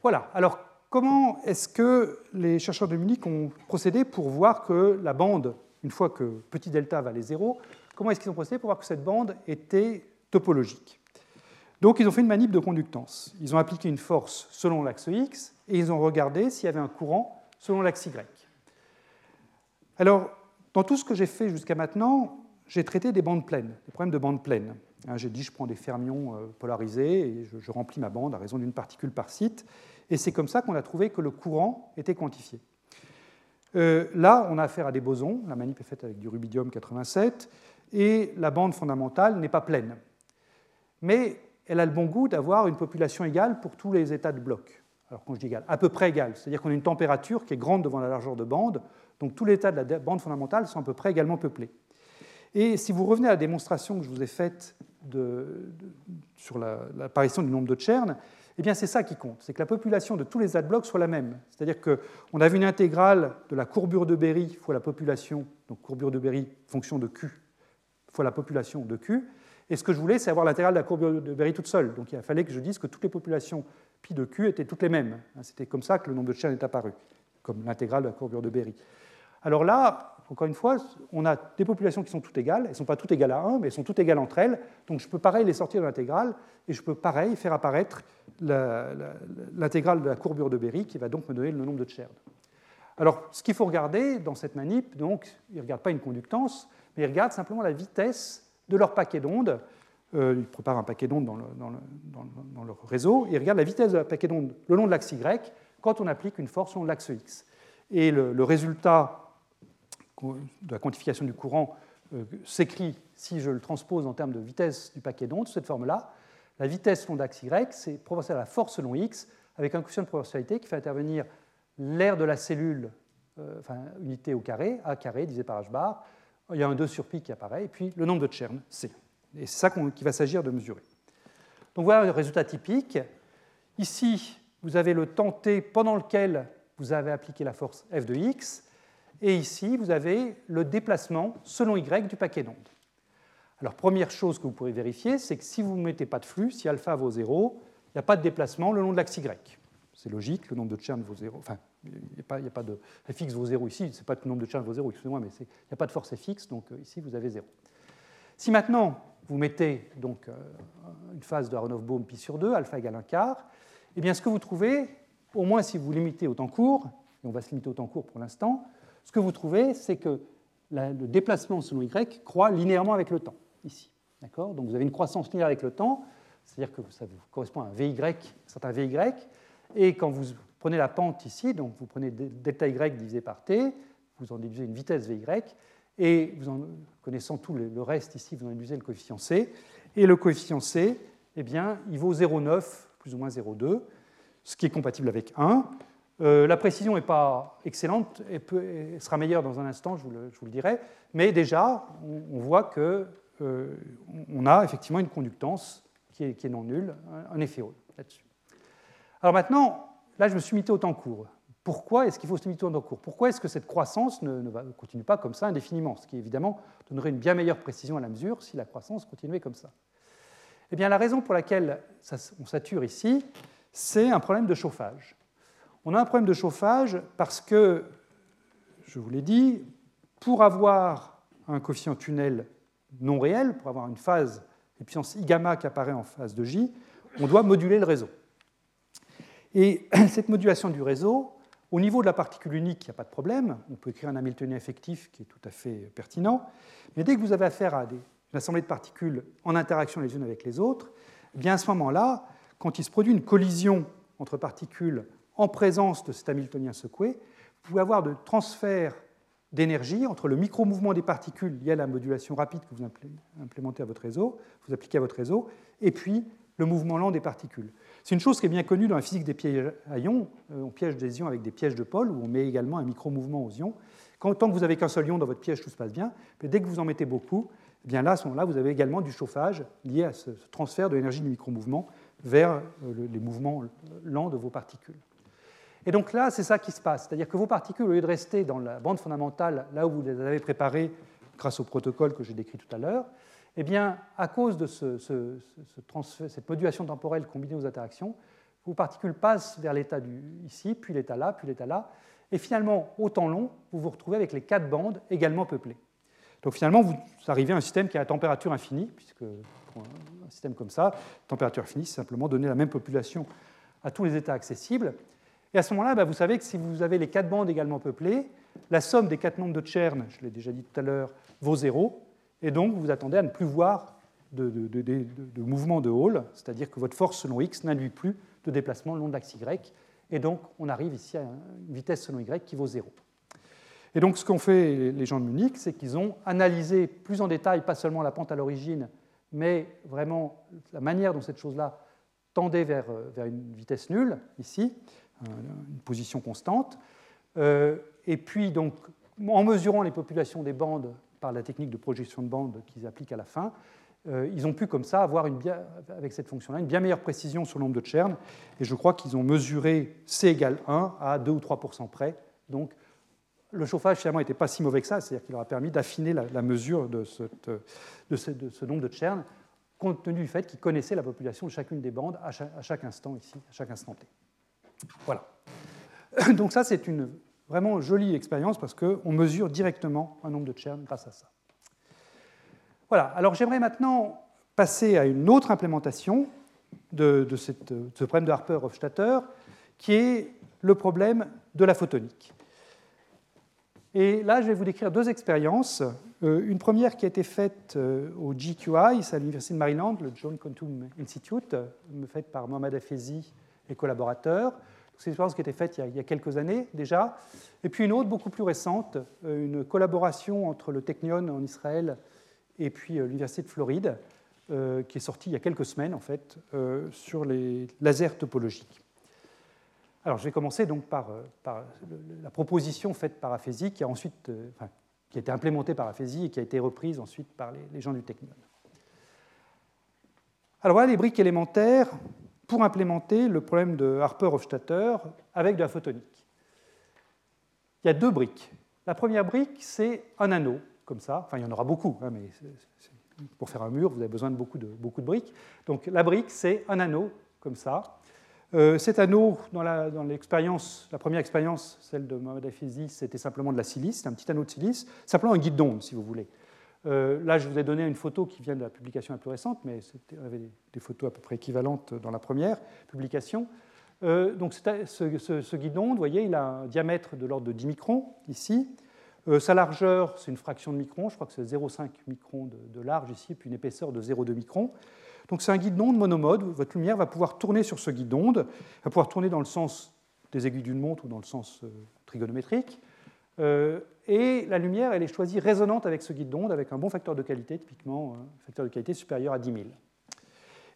Voilà. Alors, comment est-ce que les chercheurs de Munich ont procédé pour voir que la bande une fois que petit delta valait 0, comment est-ce qu'ils ont procédé pour voir que cette bande était topologique? Donc ils ont fait une manip de conductance. Ils ont appliqué une force selon l'axe X et ils ont regardé s'il y avait un courant selon l'axe Y. Alors, dans tout ce que j'ai fait jusqu'à maintenant, j'ai traité des bandes pleines, des problèmes de bandes pleines. Hein, j'ai dit je prends des fermions euh, polarisés et je, remplis ma bande à raison d'une particule par site. Et c'est comme ça qu'on a trouvé que le courant était quantifié. Euh, là, on a affaire à des bosons. La manip est faite avec du rubidium 87 et la bande fondamentale n'est pas pleine. Mais elle a le bon goût d'avoir une population égale pour tous les états de bloc. Alors quand je dis égale, à peu près égale, c'est-à-dire qu'on a une température qui est grande devant la largeur de bande, donc tous les états de la bande fondamentale sont à peu près également peuplés. Et si vous revenez à la démonstration que je vous ai faite sur l'apparition du nombre de Tchern, eh bien c'est ça qui compte, c'est que la population de tous les états de bloc soit la même. C'est-à-dire qu'on a vu une intégrale de la courbure de Berry fois la population, donc courbure de Berry fonction de Q fois la population de Q, et ce que je voulais, c'est avoir l'intégrale de la courbe de Berry toute seule. Donc il fallait que je dise que toutes les populations pi de Q étaient toutes les mêmes. C'était comme ça que le nombre de chaînes est apparu, comme l'intégrale de la courbure de Berry. Alors là, encore une fois, on a des populations qui sont toutes égales. Elles ne sont pas toutes égales à 1, mais elles sont toutes égales entre elles. Donc je peux pareil les sortir de l'intégrale, et je peux pareil faire apparaître l'intégrale de la courbure de Berry, qui va donc me donner le nombre de Chern. Alors, ce qu'il faut regarder dans cette manip, donc, il ne regarde pas une conductance, mais il regarde simplement la vitesse de leur paquet d'ondes. Euh, ils préparent un paquet d'ondes dans, leur réseau. Ils regardent la vitesse de la paquet d'ondes le long de l'axe Y quand on applique une force de l'axe X. Et le, résultat de la quantification du courant euh, s'écrit, si je le transpose en termes de vitesse du paquet d'ondes, sous cette forme-là. La vitesse long d'axe Y, c'est proportionnel à la force selon X, avec un coefficient de proportionnalité qui fait intervenir l'air de la cellule, euh, enfin, unité au carré, A carré divisé par H bar, il y a un 2 sur pi qui apparaît, et puis le nombre de Tchern, C. Et c'est ça qu'il va s'agir de mesurer. Donc voilà le résultat typique. Ici, vous avez le temps t pendant lequel vous avez appliqué la force F de x, et ici, vous avez le déplacement selon y du paquet d'ondes. Alors, première chose que vous pourrez vérifier, c'est que si vous ne mettez pas de flux, si alpha vaut 0, il n'y a pas de déplacement le long de l'axe y. C'est logique, le nombre de Tchern vaut 0. Enfin, il n'y a, pas de fx vaut 0 ici, ce n'est pas que le nombre de charges vaut 0, excusez-moi, mais il n'y a pas de force fx, donc euh, ici vous avez 0. Si maintenant vous mettez donc euh, une phase de Aronoff-Bohm pi sur 2, alpha égale 1 quart, eh bien ce que vous trouvez, au moins si vous limitez au temps court, et on va se limiter au temps court pour l'instant, ce que vous trouvez, c'est que le déplacement selon y croît linéairement avec le temps, ici. Donc vous avez une croissance linéaire avec le temps, c'est-à-dire que ça correspond à un VY, un certain VY, et quand vous prenez la pente ici, donc vous prenez delta y divisé par t, vous en déduisez une vitesse vy, et vous en connaissant tout le reste ici, vous en déduisez le coefficient c, et le coefficient c, eh bien, il vaut 0,9 plus ou moins 0,2, ce qui est compatible avec 1. Euh, la précision n'est pas excellente, et sera meilleure dans un instant, je vous le, dirai, mais déjà, on, voit qu'on euh, a effectivement une conductance qui est, non nulle, un, effet Hall là-dessus. Alors maintenant, Là, je me suis limité au temps court. Pourquoi est-ce qu'il faut se limiter au temps court? Pourquoi est-ce que cette croissance ne, continue pas comme ça indéfiniment? Ce qui, évidemment, donnerait une bien meilleure précision à la mesure si la croissance continuait comme ça. Eh bien, la raison pour laquelle on sature ici, c'est un problème de chauffage. On a un problème de chauffage parce que, je vous l'ai dit, pour avoir un coefficient tunnel non réel, pour avoir une phase et puissance I gamma qui apparaît en phase de J, on doit moduler le réseau. Et cette modulation du réseau, au niveau de la particule unique, il n'y a pas de problème. On peut écrire un Hamiltonien effectif qui est tout à fait pertinent. Mais dès que vous avez affaire à des, une assemblée de particules en interaction les unes avec les autres, eh bien à ce moment-là, quand il se produit une collision entre particules en présence de cet Hamiltonien secoué, vous pouvez avoir de transfert d'énergie entre le micro-mouvement des particules lié à la modulation rapide que vous implémentez à votre réseau, vous appliquez à votre réseau, et puis le mouvement lent des particules. C'est une chose qui est bien connue dans la physique des pièges à ions. Euh, on piège des ions avec des pièges de pôle où on met également un micro-mouvement aux ions. Quand, tant que vous avez qu'un seul ion dans votre piège, tout se passe bien. Mais dès que vous en mettez beaucoup, eh bien là, à ce moment-là, vous avez également du chauffage lié à ce transfert de l'énergie du micro-mouvement vers euh, les mouvements lents de vos particules. Et donc là, c'est ça qui se passe. C'est-à-dire que vos particules, au lieu de rester dans la bande fondamentale, là où vous les avez préparées grâce au protocole que j'ai décrit tout à l'heure, eh bien, à cause de cette modulation temporelle combinée aux interactions, vos particules passent vers l'état ici, puis l'état là, puis l'état là, et finalement, au temps long, vous vous retrouvez avec les quatre bandes également peuplées. Donc finalement, vous arrivez à un système qui a la température infinie, puisque pour un système comme ça, température infinie, c'est simplement donner la même population à tous les états accessibles. Et à ce moment-là, bah, vous savez que si vous avez les quatre bandes également peuplées, la somme des quatre nombres de Chern, je l'ai déjà dit tout à l'heure, vaut zéro, et donc vous attendez à ne plus voir de, mouvement de Hall, c'est-à-dire que votre force selon x n'induit plus de déplacement le long de l'axe y, et donc on arrive ici à une vitesse selon y qui vaut 0. Et donc ce qu'ont fait les gens de Munich, c'est qu'ils ont analysé plus en détail, pas seulement la pente à l'origine, mais vraiment la manière dont cette chose-là tendait vers, vers, une vitesse nulle, ici, une position constante. et puis, donc, en mesurant les populations des bandes par la technique de projection de bandes qu'ils appliquent à la fin, euh, ils ont pu comme ça avoir, une avec cette fonction-là, une bien meilleure précision sur le nombre de Chern. Et je crois qu'ils ont mesuré C égale 1 à 2 ou 3% près. Donc le chauffage finalement n'était pas si mauvais que ça, c'est-à-dire qu'il leur a permis d'affiner la, mesure de, ce, nombre de Chern, compte tenu du fait qu'ils connaissaient la population de chacune des bandes à chaque, à chaque instant ici, à chaque instant t. Voilà. Donc ça, c'est une vraiment jolie expérience parce qu'on mesure directement un nombre de Chern grâce à ça. Voilà, alors j'aimerais maintenant passer à une autre implémentation de, ce problème de Harper-Hofstadter, qui est le problème de la photonique. Et là, je vais vous décrire deux expériences. Euh, une première qui a été faite euh, au GQI, c'est à l'Université de Maryland, le John Quantum Institute, euh, faite par Mohamed Afezi et collaborateurs. C'est une expérience qui a été faite il y a, quelques années déjà. Et puis une autre, beaucoup plus récente, une collaboration entre le Technion en Israël et puis euh, l'Université de Floride, euh, qui est sortie il y a quelques semaines en fait, euh, sur les lasers topologiques. Alors je vais commencer donc par, la proposition faite par Afesi, qui a ensuite, qui a été implémentée par Afesi et qui a été reprise ensuite par les, gens du Technion. Alors voilà les briques élémentaires pour implémenter le problème de Harper-Hofstadter avec de la photonique. Il y a deux briques. La première brique, c'est un anneau comme ça. Enfin, il y en aura beaucoup, hein, mais pour faire un mur, vous avez besoin de beaucoup de, beaucoup de briques. Donc la brique, c'est un anneau, comme ça. Euh, cet anneau, dans, l'expérience, la première expérience, celle de Mohamed Hafizi, c'était simplement de la silice, un petit anneau de silice, simplement un guide d'onde, si vous voulez. Euh, là, je vous ai donné une photo qui vient de la publication la plus récente, mais y avait des photos à peu près équivalentes dans la première publication. Euh, donc, ce, ce, ce guide d'onde, vous voyez, il a un diamètre de l'ordre de 10 microns, ici. Euh, sa largeur, c'est une fraction de micron, je crois que c'est 0,5 micron de, large ici, puis une épaisseur de 0,2 micron. Donc c'est un guide d'onde monomode, votre lumière va pouvoir tourner sur ce guide d'onde, va pouvoir tourner dans le sens des aiguilles d'une montre ou dans le sens trigonométrique. Euh, et la lumière, elle est choisie résonante avec ce guide d'onde, avec un bon facteur de qualité, typiquement un facteur de qualité supérieur à 10 000.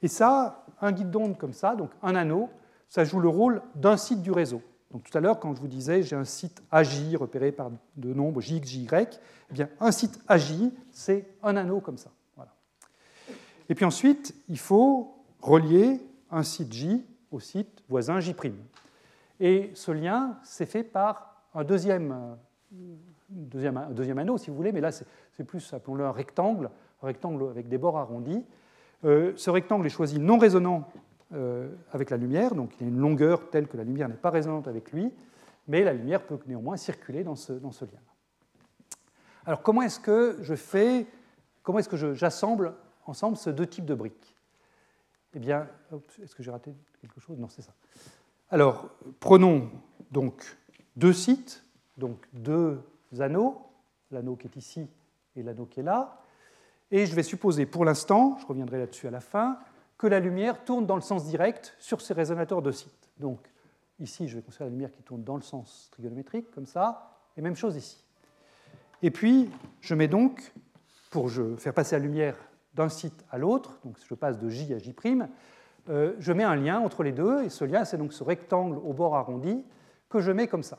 Et ça, un guide d'onde comme ça, donc un anneau, ça joue le rôle d'un site du réseau. Donc tout à l'heure, quand je vous disais j'ai un site AJ repéré par de nombres J, J, Y, eh bien un site AJ, c'est un anneau comme ça. Voilà. Et puis ensuite, il faut relier un site J au site voisin J'. Et ce lien, c'est fait par un deuxième, deuxième, anneau, si vous voulez, mais là, c'est plus, appelons-le un rectangle, un rectangle avec des bords arrondis. Euh, ce rectangle est choisi non résonant euh, avec la lumière, donc il a une longueur telle que la lumière n'est pas résonante avec lui, mais la lumière peut néanmoins circuler dans ce, dans ce lien. Alors comment est-ce que je fais, comment est-ce que j'assemble ensemble ces deux types de briques? Eh bien, est-ce que j'ai raté quelque chose? Non, c'est ça. Alors, prenons donc deux sites, donc deux anneaux, l'anneau qui est ici et l'anneau qui est là, et je vais supposer pour l'instant, je reviendrai là-dessus à la fin, que la lumière tourne dans le sens direct sur ces résonateurs de site. Donc ici, je vais considérer la lumière qui tourne dans le sens trigonométrique, comme ça, et même chose ici. Et puis, je mets donc, pour faire passer la lumière d'un site à l'autre, donc je passe de J à J', euh, je mets un lien entre les deux, et ce lien, c'est donc ce rectangle au bord arrondi que je mets comme ça.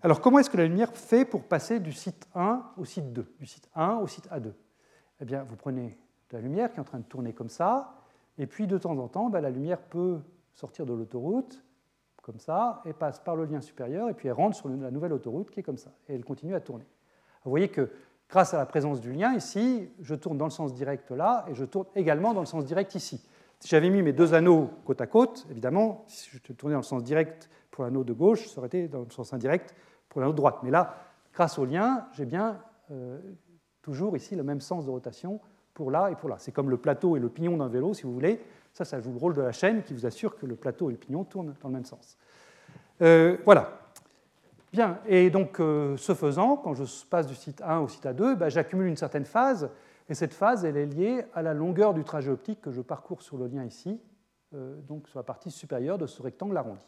Alors, comment est-ce que la lumière fait pour passer du site 1 au site 2, du site 1 au site A2 Eh bien, vous prenez de la lumière qui est en train de tourner comme ça. Et puis de temps en temps, bah, la lumière peut sortir de l'autoroute, comme ça, et passe par le lien supérieur, et puis elle rentre sur la nouvelle autoroute qui est comme ça, et elle continue à tourner. Vous voyez que grâce à la présence du lien ici, je tourne dans le sens direct là, et je tourne également dans le sens direct ici. Si j'avais mis mes deux anneaux côte à côte, évidemment, si je tournais dans le sens direct pour l'anneau de gauche, ça aurait été dans le sens indirect pour l'anneau de droite. Mais là, grâce au lien, j'ai bien euh, toujours ici le même sens de rotation pour là et pour là. C'est comme le plateau et le pignon d'un vélo, si vous voulez. Ça, ça joue le rôle de la chaîne qui vous assure que le plateau et le pignon tournent dans le même sens. Euh, voilà. Bien, et donc euh, ce faisant, quand je passe du site 1 au site A2, ben, j'accumule une certaine phase, et cette phase, elle est liée à la longueur du trajet optique que je parcours sur le lien ici, euh, donc sur la partie supérieure de ce rectangle arrondi.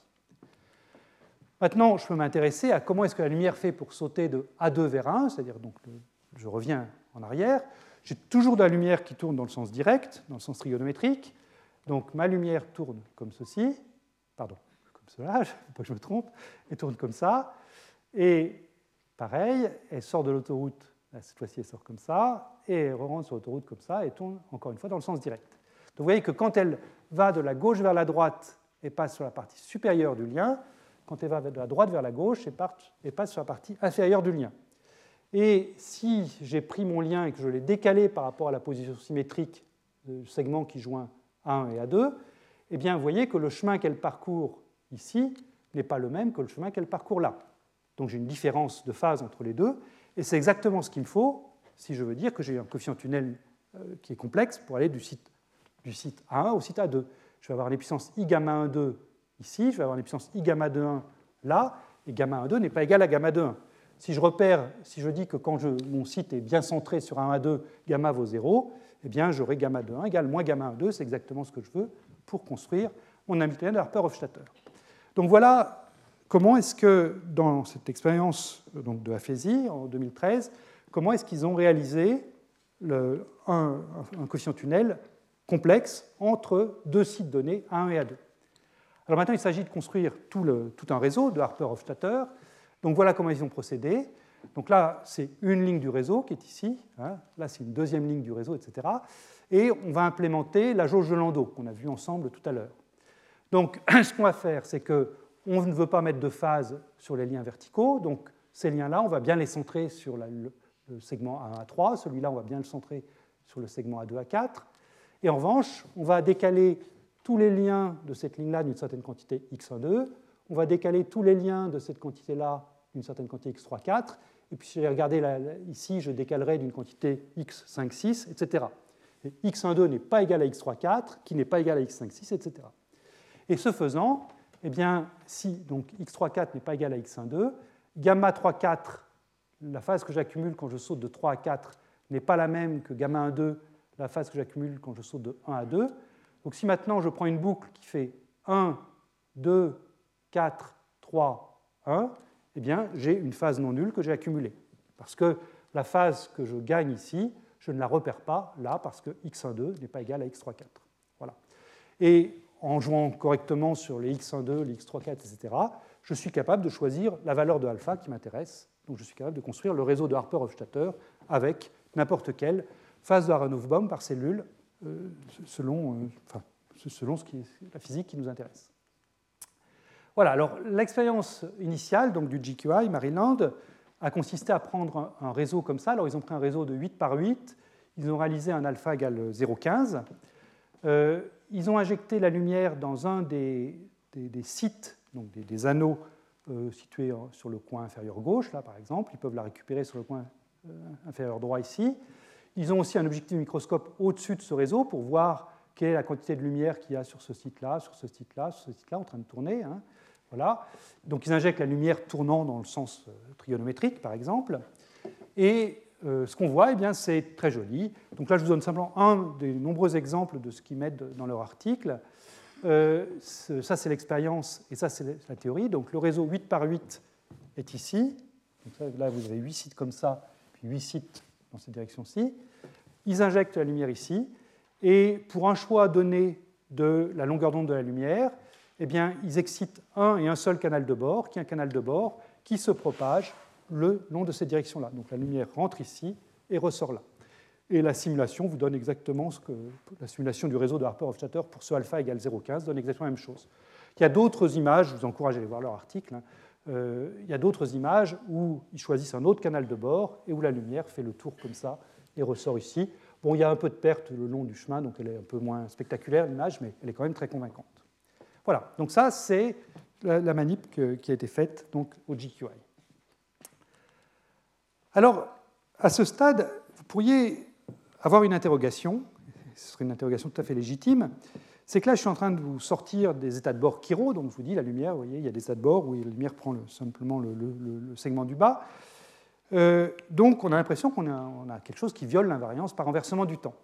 Maintenant, je peux m'intéresser à comment est-ce que la lumière fait pour sauter de A2 vers 1, c'est-à-dire donc je reviens en arrière, J'ai toujours de la lumière qui tourne dans le sens direct, dans le sens trigonométrique. Donc ma lumière tourne comme ceci, pardon, comme cela, ne faut pas que je me trompe, elle tourne comme ça. Et pareil, elle sort de l'autoroute, cette fois-ci elle sort comme ça, et elle rentre sur l'autoroute comme ça, et tourne encore une fois dans le sens direct. Donc vous voyez que quand elle va de la gauche vers la droite et passe sur la partie supérieure du lien, quand elle va de la droite vers la gauche et passe sur la partie inférieure du lien. Et si j'ai pris mon lien et que je l'ai décalé par rapport à la position symétrique du segment qui joint A1 et A2, eh bien, vous voyez que le chemin qu'elle parcourt ici n'est pas le même que le chemin qu'elle parcourt là. Donc j'ai une différence de phase entre les deux, et c'est exactement ce qu'il faut si je veux dire que j'ai un coefficient tunnel euh, qui est complexe pour aller du site, du site A1 au site A2. Je vais avoir les puissances I gamma 1, 2 ici, je vais avoir les puissances I gamma 2, 1 là, et gamma 1, 2 n'est pas égal à gamma 2, 1. Si je repère, si je dis que quand mon site est bien centré sur un A2, gamma vaut 0, eh bien j'aurai gamma 2, 1 égale moins gamma 1, 2, c'est exactement ce que je veux pour construire mon Hamiltonien de Harper-Hofstadter. Donc voilà comment est-ce que dans cette expérience donc, de aphésie en 2013, comment est-ce qu'ils ont réalisé un, coefficient tunnel complexe entre deux sites donnés, A1 et A2. Alors maintenant, il s'agit de construire tout, un réseau de Harper-Hofstadter. Donc voilà comment ils ont procédé. Donc là, c'est une ligne du réseau qui est ici. Hein. Là, c'est une deuxième ligne du réseau, etc. Et on va implémenter la jauge de Landau qu'on a vu ensemble tout à l'heure. Donc, ce qu'on va faire, c'est que on ne veut pas mettre de phase sur les liens verticaux. Donc, ces liens-là, on va bien les centrer sur le, le, segment A1 à 3. Celui-là, on va bien le centrer sur le segment A2 à 4. Et en revanche, on va décaler tous les liens de cette ligne-là d'une certaine quantité x1,2. On va décaler tous les liens de cette quantité-là d'une certaine quantité x3, 4. Et puis, si regardez là, ici, je décalerai d'une quantité x5, 6, etc. Et x1,2 n'est pas égal à x3, 4, qui n'est pas égal à x5, 6, etc. Et ce faisant, eh bien, si donc x3, 4 n'est pas égal à x1,2, gamma 3, 4, la phase que j'accumule quand je saute de 3 à 4, n'est pas la même que gamma 1, 2, la phase que j'accumule quand je saute de 1 à 2. Donc si maintenant je prends une boucle qui fait 1, 2, 4, 3, 1, eh bien j'ai une phase non nulle que j'ai accumulée. Parce que la phase que je gagne ici, je ne la repère pas là parce que x1,2 n'est pas égal à x3,4. Voilà. Et en jouant correctement sur les x1,2, les x3,4, etc., je suis capable de choisir la valeur de alpha qui m'intéresse. Donc je suis capable de construire le réseau de Harper-Hofstadter avec n'importe quelle phase de Aharonov-Bohm par cellule euh, selon, euh, enfin, selon la physique qui nous intéresse. Voilà, alors l'expérience initiale donc, du GQI Maryland a consisté à prendre un, réseau comme ça. Alors ils ont pris un réseau de 8 par 8, ils ont réalisé un alpha égale 0,15. Euh, ils ont injecté la lumière dans un des, des, sites, donc des anneaux euh, situés sur le coin inférieur gauche, là par exemple. Ils peuvent la récupérer sur le coin euh, inférieur droit ici. Ils ont aussi un objectif microscope au-dessus de ce réseau pour voir quelle est la quantité de lumière qu'il y a sur ce site-là, sur ce site-là, sur ce site-là, en train de tourner. Hein. Voilà. Donc ils injectent la lumière tournant dans le sens euh, trigonométrique, par exemple. Et euh, ce qu'on voit, eh c'est très joli. Donc là, je vous donne simplement un des nombreux exemples de ce qu'ils mettent dans leur article. Euh, ça, c'est l'expérience et ça, c'est la théorie. Donc le réseau 8 par 8 est ici. Donc là, vous avez 8 sites comme ça, puis 8 sites dans cette direction-ci. Ils injectent la lumière ici. Et pour un choix donné de la longueur d'onde de la lumière, eh bien, ils excitent un et un seul canal de bord, qui est un canal de bord qui se propage le long de cette direction-là. Donc la lumière rentre ici et ressort là. Et la simulation vous donne exactement ce que la simulation du réseau de Harper-Hofstadter pour ce alpha égale 0,15 donne exactement la même chose. Il y a d'autres images, je vous encourage à aller voir leur article, hein. euh, il y a d'autres images où ils choisissent un autre canal de bord et où la lumière fait le tour comme ça et ressort ici. Bon, il y a un peu de perte le long du chemin, donc elle est un peu moins spectaculaire l'image, mais elle est quand même très convaincante. Voilà, donc ça c'est la, manip qui a été faite donc, au GQI. Alors, à ce stade, vous pourriez avoir une interrogation, ce serait une interrogation tout à fait légitime, c'est que là, je suis en train de vous sortir des états de bord chiro, donc je vous dis, la lumière, vous voyez, il y a des états de bord où la lumière prend simplement le, segment du bas. Euh, donc, on a l'impression qu'on a, quelque chose qui viole l'invariance par renversement du temps.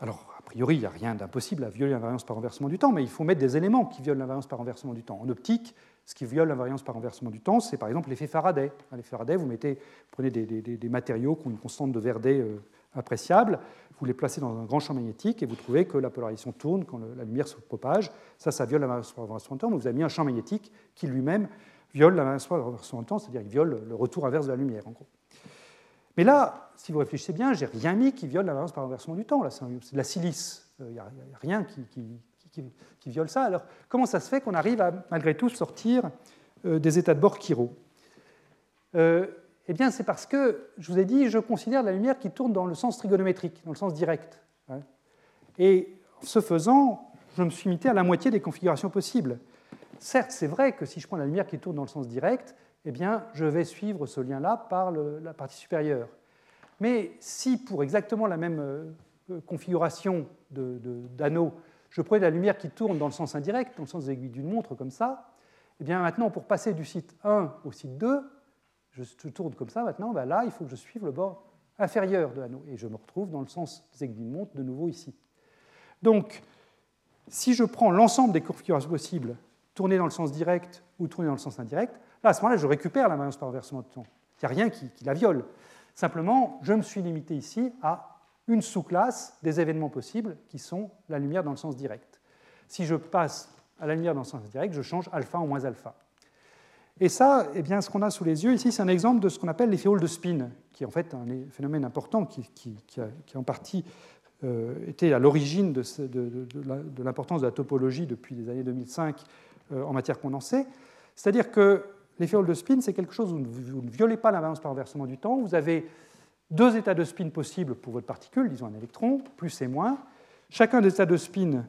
Alors, a priori, il n'y a rien d'impossible à violer l'invariance par renversement du temps, mais il faut mettre des éléments qui violent l'invariance par renversement du temps. En optique, ce qui viole l'invariance par renversement du temps, c'est par exemple l'effet Faraday. L'effet Faraday, vous, mettez, prenez des, matériaux qui ont une constante de Verdet euh, appréciables. Vous les placez dans un grand champ magnétique et vous trouvez que la polarisation tourne quand la lumière se propage. Ça, ça viole la inversion de temps, mais vous avez mis un champ magnétique qui lui-même viole la inversion de temps, c'est-à-dire qu'il viole le retour inverse de la lumière, en gros. Mais là, si vous réfléchissez bien, j'ai rien mis qui viole la variance par inversion du temps. Là, c'est de la silice. Il n'y a, rien qui, viole ça. Alors, comment ça se fait qu'on arrive à, malgré tout, sortir euh, des états de bord chiro euh, Eh bien, c'est parce que, je vous ai dit, je considère la lumière qui tourne dans le sens trigonométrique, dans le sens direct. Hein. Et en ce faisant, je me suis limité à la moitié des configurations possibles. Certes, c'est vrai que si je prends la lumière qui tourne dans le sens direct, eh bien, je vais suivre ce lien-là par la partie supérieure. Mais si pour exactement la même euh, configuration d'anneau, je prenais la lumière qui tourne dans le sens indirect, dans le sens des aiguilles d'une montre, comme ça, eh bien maintenant, pour passer du site 1 au site 2, je tourne comme ça maintenant, ben là, il faut que je suive le bord inférieur de l'anneau. Et je me retrouve dans le sens montre de nouveau ici. Donc, si je prends l'ensemble des configurations possibles, tourner dans le sens direct ou tourner dans le sens indirect, Là, à ce moment-là, je récupère la variance par renversement de temps. Il n'y a rien qui, la viole. Simplement, je me suis limité ici à une sous-classe des événements possibles qui sont la lumière dans le sens direct. Si je passe à la lumière dans le sens direct, je change alpha en moins alpha. Et ça, eh bien, ce qu'on a sous les yeux ici, c'est un exemple de ce qu'on appelle l'effet Hall de spin, qui est en fait un phénomène important qui, a, en partie euh, été à l'origine de, l'importance de, la topologie depuis les années 2005 euh, en matière condensée. C'est-à-dire que L'effet Hall de spin, c'est quelque chose où vous ne violez pas l'invariance par renversement du temps. Vous avez deux états de spin possibles pour votre particule, disons un électron, plus et moins. Chacun des états de spin,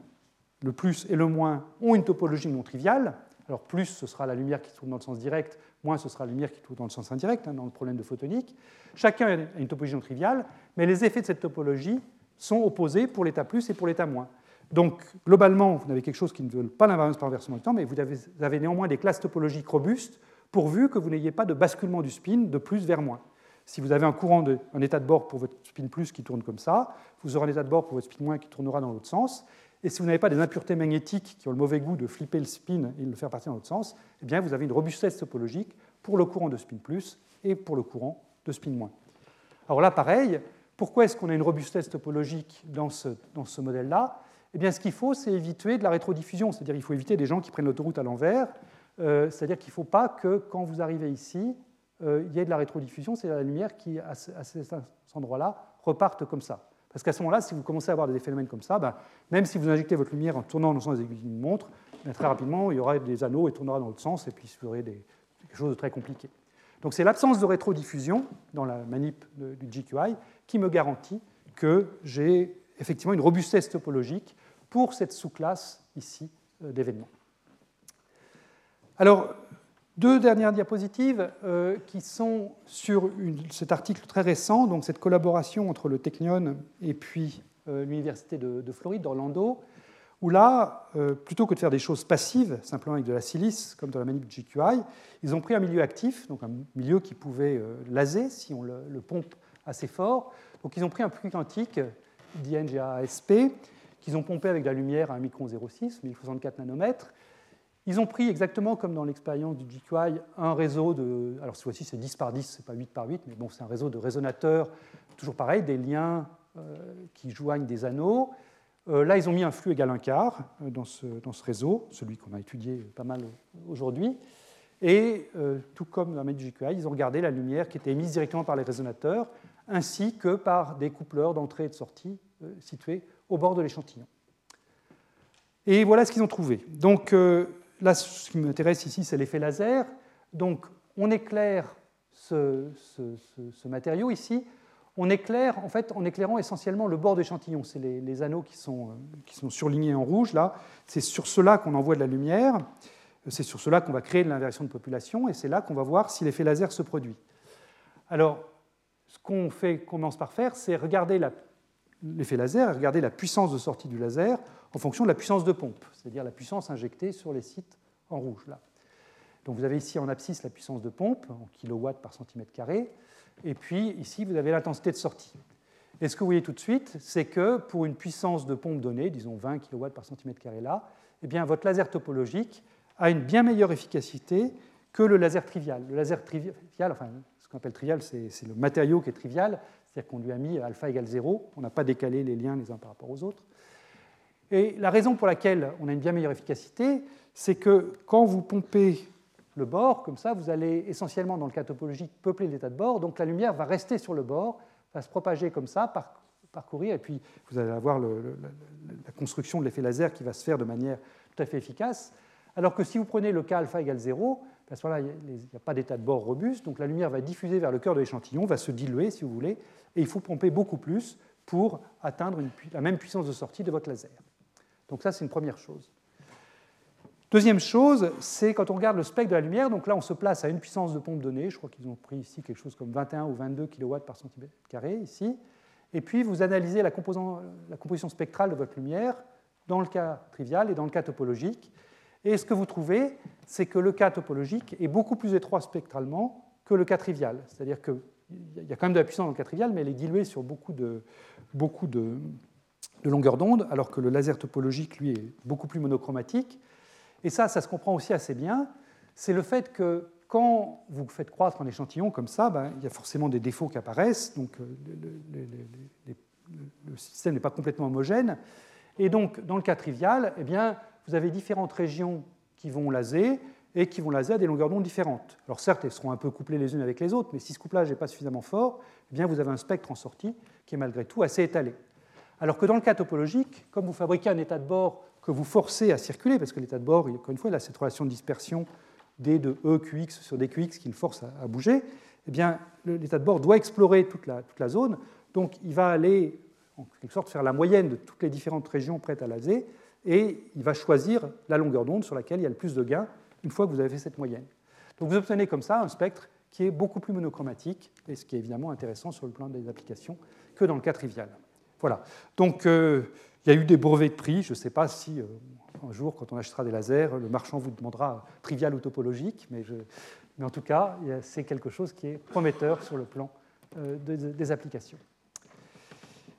le plus et le moins, ont une topologie non triviale. Alors plus, ce sera la lumière qui tourne dans le sens direct, moins, ce sera la lumière qui tourne dans le sens indirect, hein, dans le problème de photonique. Chacun a une topologie non triviale, mais les effets de cette topologie sont opposés pour l'état plus et pour l'état moins. Donc, globalement, vous avez quelque chose qui ne viole pas l'invariance par renversement du temps, mais vous avez néanmoins des classes topologiques robustes pourvu que vous n'ayez pas de basculement du spin de plus vers moins. Si vous avez un courant, de, un état de bord pour votre spin plus qui tourne comme ça, vous aurez un état de bord pour votre spin moins qui tournera dans l'autre sens. Et si vous n'avez pas des impuretés magnétiques qui ont le mauvais goût de flipper le spin et de le faire partir dans l'autre sens, eh bien vous avez une robustesse topologique pour le courant de spin plus et pour le courant de spin moins. Alors là, pareil, pourquoi est-ce qu'on a une robustesse topologique dans ce, dans ce modèle-là? Eh bien, ce qu'il faut, c'est éviter de la rétrodiffusion, c'est-à-dire il faut éviter des gens qui prennent l'autoroute à l'envers euh, c'est-à-dire qu'il ne faut pas que quand vous arrivez ici, euh, il y ait de la rétrodiffusion, c'est la lumière qui, à, cet endroit-là, reparte comme ça. Parce qu'à ce moment-là, si vous commencez à avoir des phénomènes comme ça, ben, même si vous injectez votre lumière en tournant dans le sens des aiguilles d'une montre, ben, très rapidement, il y aura des anneaux et tournera dans l'autre sens, et puis vous aurez des, quelque chose de très compliqué. Donc c'est l'absence de rétrodiffusion dans la manip du GQI qui me garantit que j'ai effectivement une robustesse topologique pour cette sous-classe ici euh, d'événements. Alors, deux dernières diapositives euh, qui sont sur cet article très récent, donc cette collaboration entre le Technion et puis euh, l'Université de, Floride, d'Orlando, où là, euh, plutôt que de faire des choses passives, simplement avec de la silice, comme dans la manip GQI, ils ont pris un milieu actif, donc un milieu qui pouvait laser si on le, pompe assez fort. Donc ils ont pris un flux quantique d'INGASP, qu'ils ont pompé avec de la lumière à un micron 0,6, 1064 nanomètres, ils ont pris exactement comme dans l'expérience du GQI un réseau de. Alors, cette fois-ci, c'est 10 par 10, c'est pas 8 par 8, mais bon, c'est un réseau de résonateurs, toujours pareil, des liens euh, qui joignent des anneaux. Euh, là, ils ont mis un flux égal un quart euh, dans, ce, dans, ce, réseau, celui qu'on a étudié pas mal aujourd'hui. Et tout comme dans la du GQI, ils ont regardé la lumière qui était émise directement par les résonateurs, ainsi que par des coupleurs d'entrée et de sortie situés au bord de l'échantillon. Et voilà ce qu'ils ont trouvé. Donc, là, ce qui m'intéresse ici, c'est l'effet laser. Donc, on éclaire ce, matériau ici. On éclaire, en fait, en éclairant essentiellement le bord d'échantillon. C'est les, anneaux qui sont, euh, qui sont, surlignés en rouge, là. C'est sur cela qu'on envoie de la lumière. C'est sur cela qu'on va créer de l'inversion de population. Et c'est là qu'on va voir si l'effet laser se produit. Alors, ce qu'on fait, commence par faire, c'est regarder l'effet laser, regarder la puissance de sortie du laser en fonction de la puissance de pompe, c'est-à-dire la puissance injectée sur les sites en rouge. Là. Donc vous avez ici en abscisse la puissance de pompe en kilowatts par centimètre carré, et puis ici vous avez l'intensité de sortie. Et ce que vous voyez tout de suite, c'est que pour une puissance de pompe donnée, disons 20 kW par centimètre carré là, eh bien votre laser topologique a une bien meilleure efficacité que le laser trivial. Le laser trivial, enfin ce qu'on appelle trivial, c'est le matériau qui est trivial, c'est-à-dire qu'on lui a mis alpha égale 0, on n'a pas décalé les liens les uns par rapport aux autres. Et la raison pour laquelle on a une bien meilleure efficacité, c'est que quand vous pompez le bord, comme ça, vous allez essentiellement, dans le cas topologique, peupler l'état de bord, donc la lumière va rester sur le bord, va se propager comme ça, parcourir, et puis vous allez avoir la construction de l'effet laser qui va se faire de manière tout à fait efficace. Alors que si vous prenez le cas alpha égale 0, à ce moment-là, il n'y a pas d'état de bord robuste, donc la lumière va diffuser vers le cœur de l'échantillon, va se diluer, si vous voulez, et il faut pomper beaucoup plus pour atteindre la même puissance de sortie de votre laser. Donc ça, c'est une première chose. Deuxième chose, c'est quand on regarde le spectre de la lumière, donc là on se place à une puissance de pompe donnée, je crois qu'ils ont pris ici quelque chose comme 21 ou 22 kW par centimètre carré ici, et puis vous analysez la, la composition spectrale de votre lumière dans le cas trivial et dans le cas topologique, et ce que vous trouvez, c'est que le cas topologique est beaucoup plus étroit spectralement que le cas trivial, c'est-à-dire qu'il y a quand même de la puissance dans le cas trivial, mais elle est diluée sur beaucoup de, beaucoup de, de longueur d'onde, alors que le laser topologique, lui, est beaucoup plus monochromatique. Et ça, ça se comprend aussi assez bien. C'est le fait que quand vous faites croître un échantillon comme ça, ben, il y a forcément des défauts qui apparaissent, donc euh, le, système n'est pas complètement homogène. Et donc, dans le cas trivial, eh bien, vous avez différentes régions qui vont laser et qui vont laser à des longueurs d'onde différentes. Alors certes, elles seront un peu couplées les unes avec les autres, mais si ce couplage n'est pas suffisamment fort, eh bien, vous avez un spectre en sortie qui est malgré tout assez étalé. Alors que dans le cas topologique, comme vous fabriquez un état de bord que vous forcez à circuler, parce que l'état de bord, encore une fois, il a cette relation de dispersion d de E QX sur dQx qui le force à, bouger, eh bien, l'état de bord doit explorer toute la, toute la, zone, donc il va aller en quelque sorte faire la moyenne de toutes les différentes régions prêtes à laser, et il va choisir la longueur d'onde sur laquelle il y a le plus de gains une fois que vous avez fait cette moyenne. Donc vous obtenez comme ça un spectre qui est beaucoup plus monochromatique, et ce qui est évidemment intéressant sur le plan des applications que dans le cas trivial. Voilà. Donc, euh, il y a eu des brevets de prix. Je ne sais pas si euh, un jour, quand on achètera des lasers, le marchand vous demandera trivial ou topologique, mais, en tout cas, c'est quelque chose qui est prometteur sur le plan euh, des applications.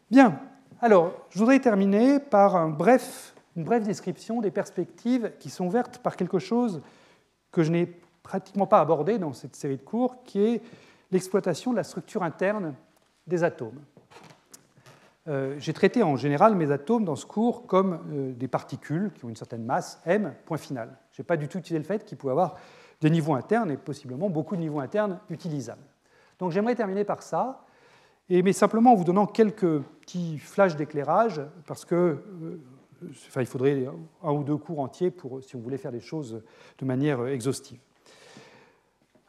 Bien. Alors, je voudrais terminer par une brève description des perspectives qui sont ouvertes par quelque chose que je n'ai pratiquement pas abordé dans cette série de cours, qui est l'exploitation de la structure interne des atomes. Euh, j'ai traité en général mes atomes dans ce cours comme euh, des particules qui ont une certaine masse, m, point final. Je n'ai pas du tout utilisé le fait qu'ils pouvaient avoir des niveaux internes et possiblement beaucoup de niveaux internes utilisables. Donc j'aimerais terminer par ça, mais simplement en vous donnant quelques petits flashs d'éclairage, parce que euh, il faudrait un ou deux cours entiers pour, si on voulait faire des choses de manière exhaustive.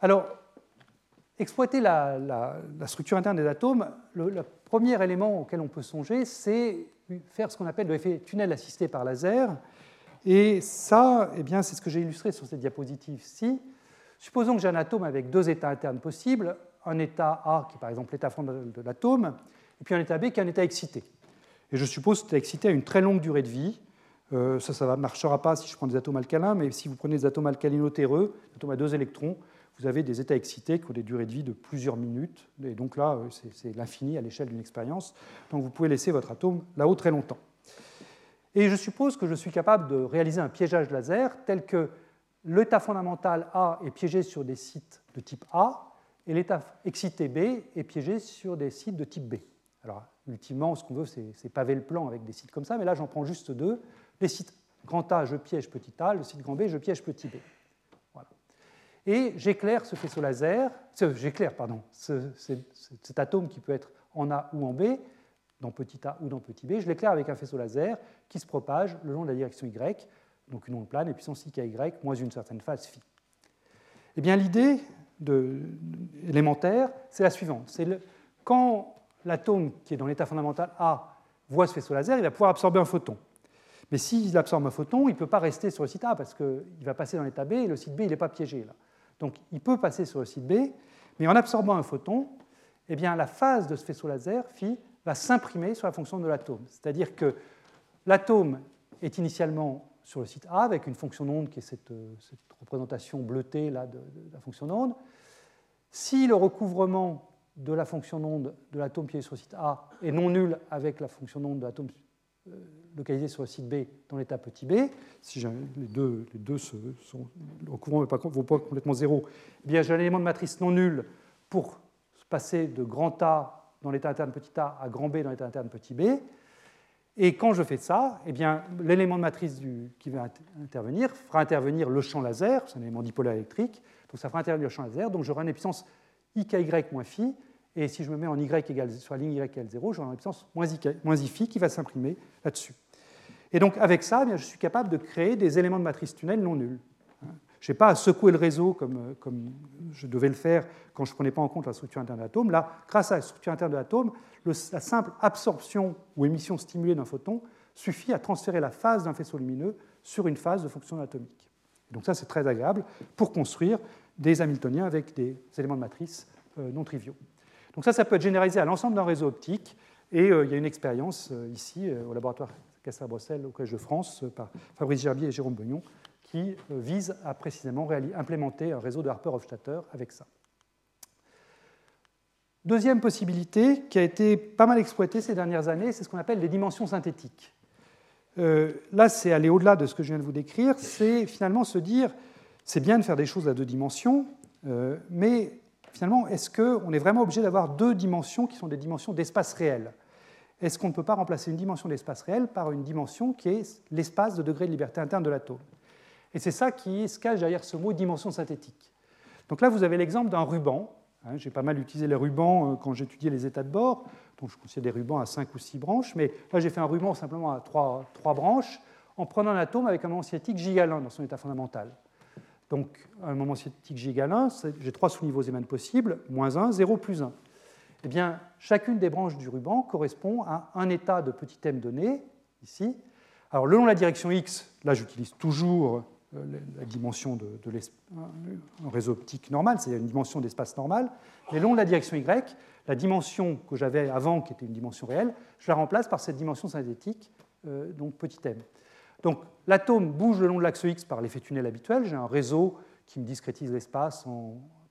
Alors, exploiter la, structure interne des atomes, premier élément auquel on peut songer, c'est faire ce qu'on appelle l'effet tunnel assisté par laser. Et ça, eh bien, c'est ce que j'ai illustré sur cette diapositive-ci. Supposons que j'ai un atome avec deux états internes possibles, un état A qui est par exemple l'état fondamental de l'atome, et puis un état B qui est un état excité. Et je suppose que cet état excité a une très longue durée de vie. Euh, ça, ça ne marchera pas si je prends des atomes alcalins, mais si vous prenez des atomes alcalino-terreux, atomes à deux électrons, vous avez des états excités qui ont des durées de vie de plusieurs minutes. Et donc là, euh, c'est l'infini à l'échelle d'une expérience. Donc vous pouvez laisser votre atome là-haut très longtemps. Et je suppose que je suis capable de réaliser un piégeage laser tel que l'état fondamental A est piégé sur des sites de type A et l'état excité B est piégé sur des sites de type B. Alors, ultimement, ce qu'on veut, c'est paver le plan avec des sites comme ça, mais là, j'en prends juste deux. Les sites grand A, je piège petit a, le site grand B, je piège petit b et j'éclaire ce faisceau laser, j'éclaire, pardon, cet atome qui peut être en A ou en B, dans petit a ou dans petit b, je l'éclaire avec un faisceau laser qui se propage le long de la direction Y, donc une onde plane et puissance i y moins une certaine phase phi. Eh bien, l'idée élémentaire, c'est la suivante. C'est quand l'atome qui est dans l'état fondamental A voit ce faisceau laser, il va pouvoir absorber un photon. Mais s'il absorbe un photon, il ne peut pas rester sur le site A parce qu'il va passer dans l'état B et le site B, il n'est pas piégé là. Donc il peut passer sur le site B, mais en absorbant un photon, eh bien, la phase de ce faisceau laser, phi, va s'imprimer sur la fonction de l'atome. C'est-à-dire que l'atome est initialement sur le site A avec une fonction d'onde qui est cette, représentation bleutée là, de, la fonction d'onde. Si le recouvrement de la fonction d'onde de l'atome qui est sur le site A est non nul avec la fonction d'onde de l'atome euh, localisé sur le site B dans l'état petit b, si les deux, les deux sont, le recouvrement ne vaut pas complètement zéro, eh bien j'ai un élément de matrice non nul pour passer de grand A dans l'état interne petit a à grand B dans l'état interne petit b. Et quand je fais ça, eh bien, l'élément de matrice qui va intervenir fera intervenir le champ laser, c'est un élément dipolaire électrique, donc ça fera intervenir le champ laser, donc j'aurai une puissance IKY moins phi, et si je me mets en Y égale, sur la ligne Y égale 0, j'aurai une puissance moins, moins I phi qui va s'imprimer là-dessus. Et donc avec ça, eh bien, je suis capable de créer des éléments de matrice tunnel non nuls. Je n'ai pas à secouer le réseau comme, comme, je devais le faire quand je ne prenais pas en compte la structure interne de l'atome. Là, grâce à la structure interne de l'atome, la simple absorption ou émission stimulée d'un photon suffit à transférer la phase d'un faisceau lumineux sur une phase de fonction atomique. Donc ça, c'est très agréable pour construire des Hamiltoniens avec des éléments de matrice euh, non triviaux. Donc ça, ça peut être généralisé à l'ensemble d'un réseau optique. Et euh, il y a une expérience euh, ici au laboratoire Castres-Bruxelles au Collège de France par Fabrice Gerbier et Jérôme Beugnon qui vise à précisément implémenter un réseau de Harper-Hofstadter avec ça. Deuxième possibilité qui a été pas mal exploitée ces dernières années, c'est ce qu'on appelle les dimensions synthétiques. Euh, là, c'est aller au-delà de ce que je viens de vous décrire, c'est finalement se dire, c'est bien de faire des choses à deux dimensions, euh, mais finalement, est-ce qu'on est vraiment obligé d'avoir deux dimensions qui sont des dimensions d'espace réel? Est-ce qu'on ne peut pas remplacer une dimension d'espace réel par une dimension qui est l'espace de degré de liberté interne de l'atome? Et c'est ça qui se cache derrière ce mot dimension synthétique. Donc là, vous avez l'exemple d'un ruban. Hein, j'ai pas mal utilisé les rubans euh, quand j'étudiais les états de bord, donc je considère des rubans à 5 ou 6 branches, mais là j'ai fait un ruban simplement à 3, branches en prenant un atome avec un moment cinétique gigalin dans son état fondamental. Donc un moment cinétique gigalin, j'ai trois sous-niveaux Zeeman possibles, moins 1, 0, plus 1. Eh bien, chacune des branches du ruban correspond à un état de petit m donné, ici. Alors le long de la direction x, là j'utilise toujours euh, la dimension de, réseau optique normal, c'est-à-dire une dimension d'espace normal. Mais long de la direction y, la dimension que j'avais avant, qui était une dimension réelle, je la remplace par cette dimension synthétique, euh, donc petit m. Donc l'atome bouge le long de l'axe x par l'effet tunnel habituel. J'ai un réseau qui me discrétise l'espace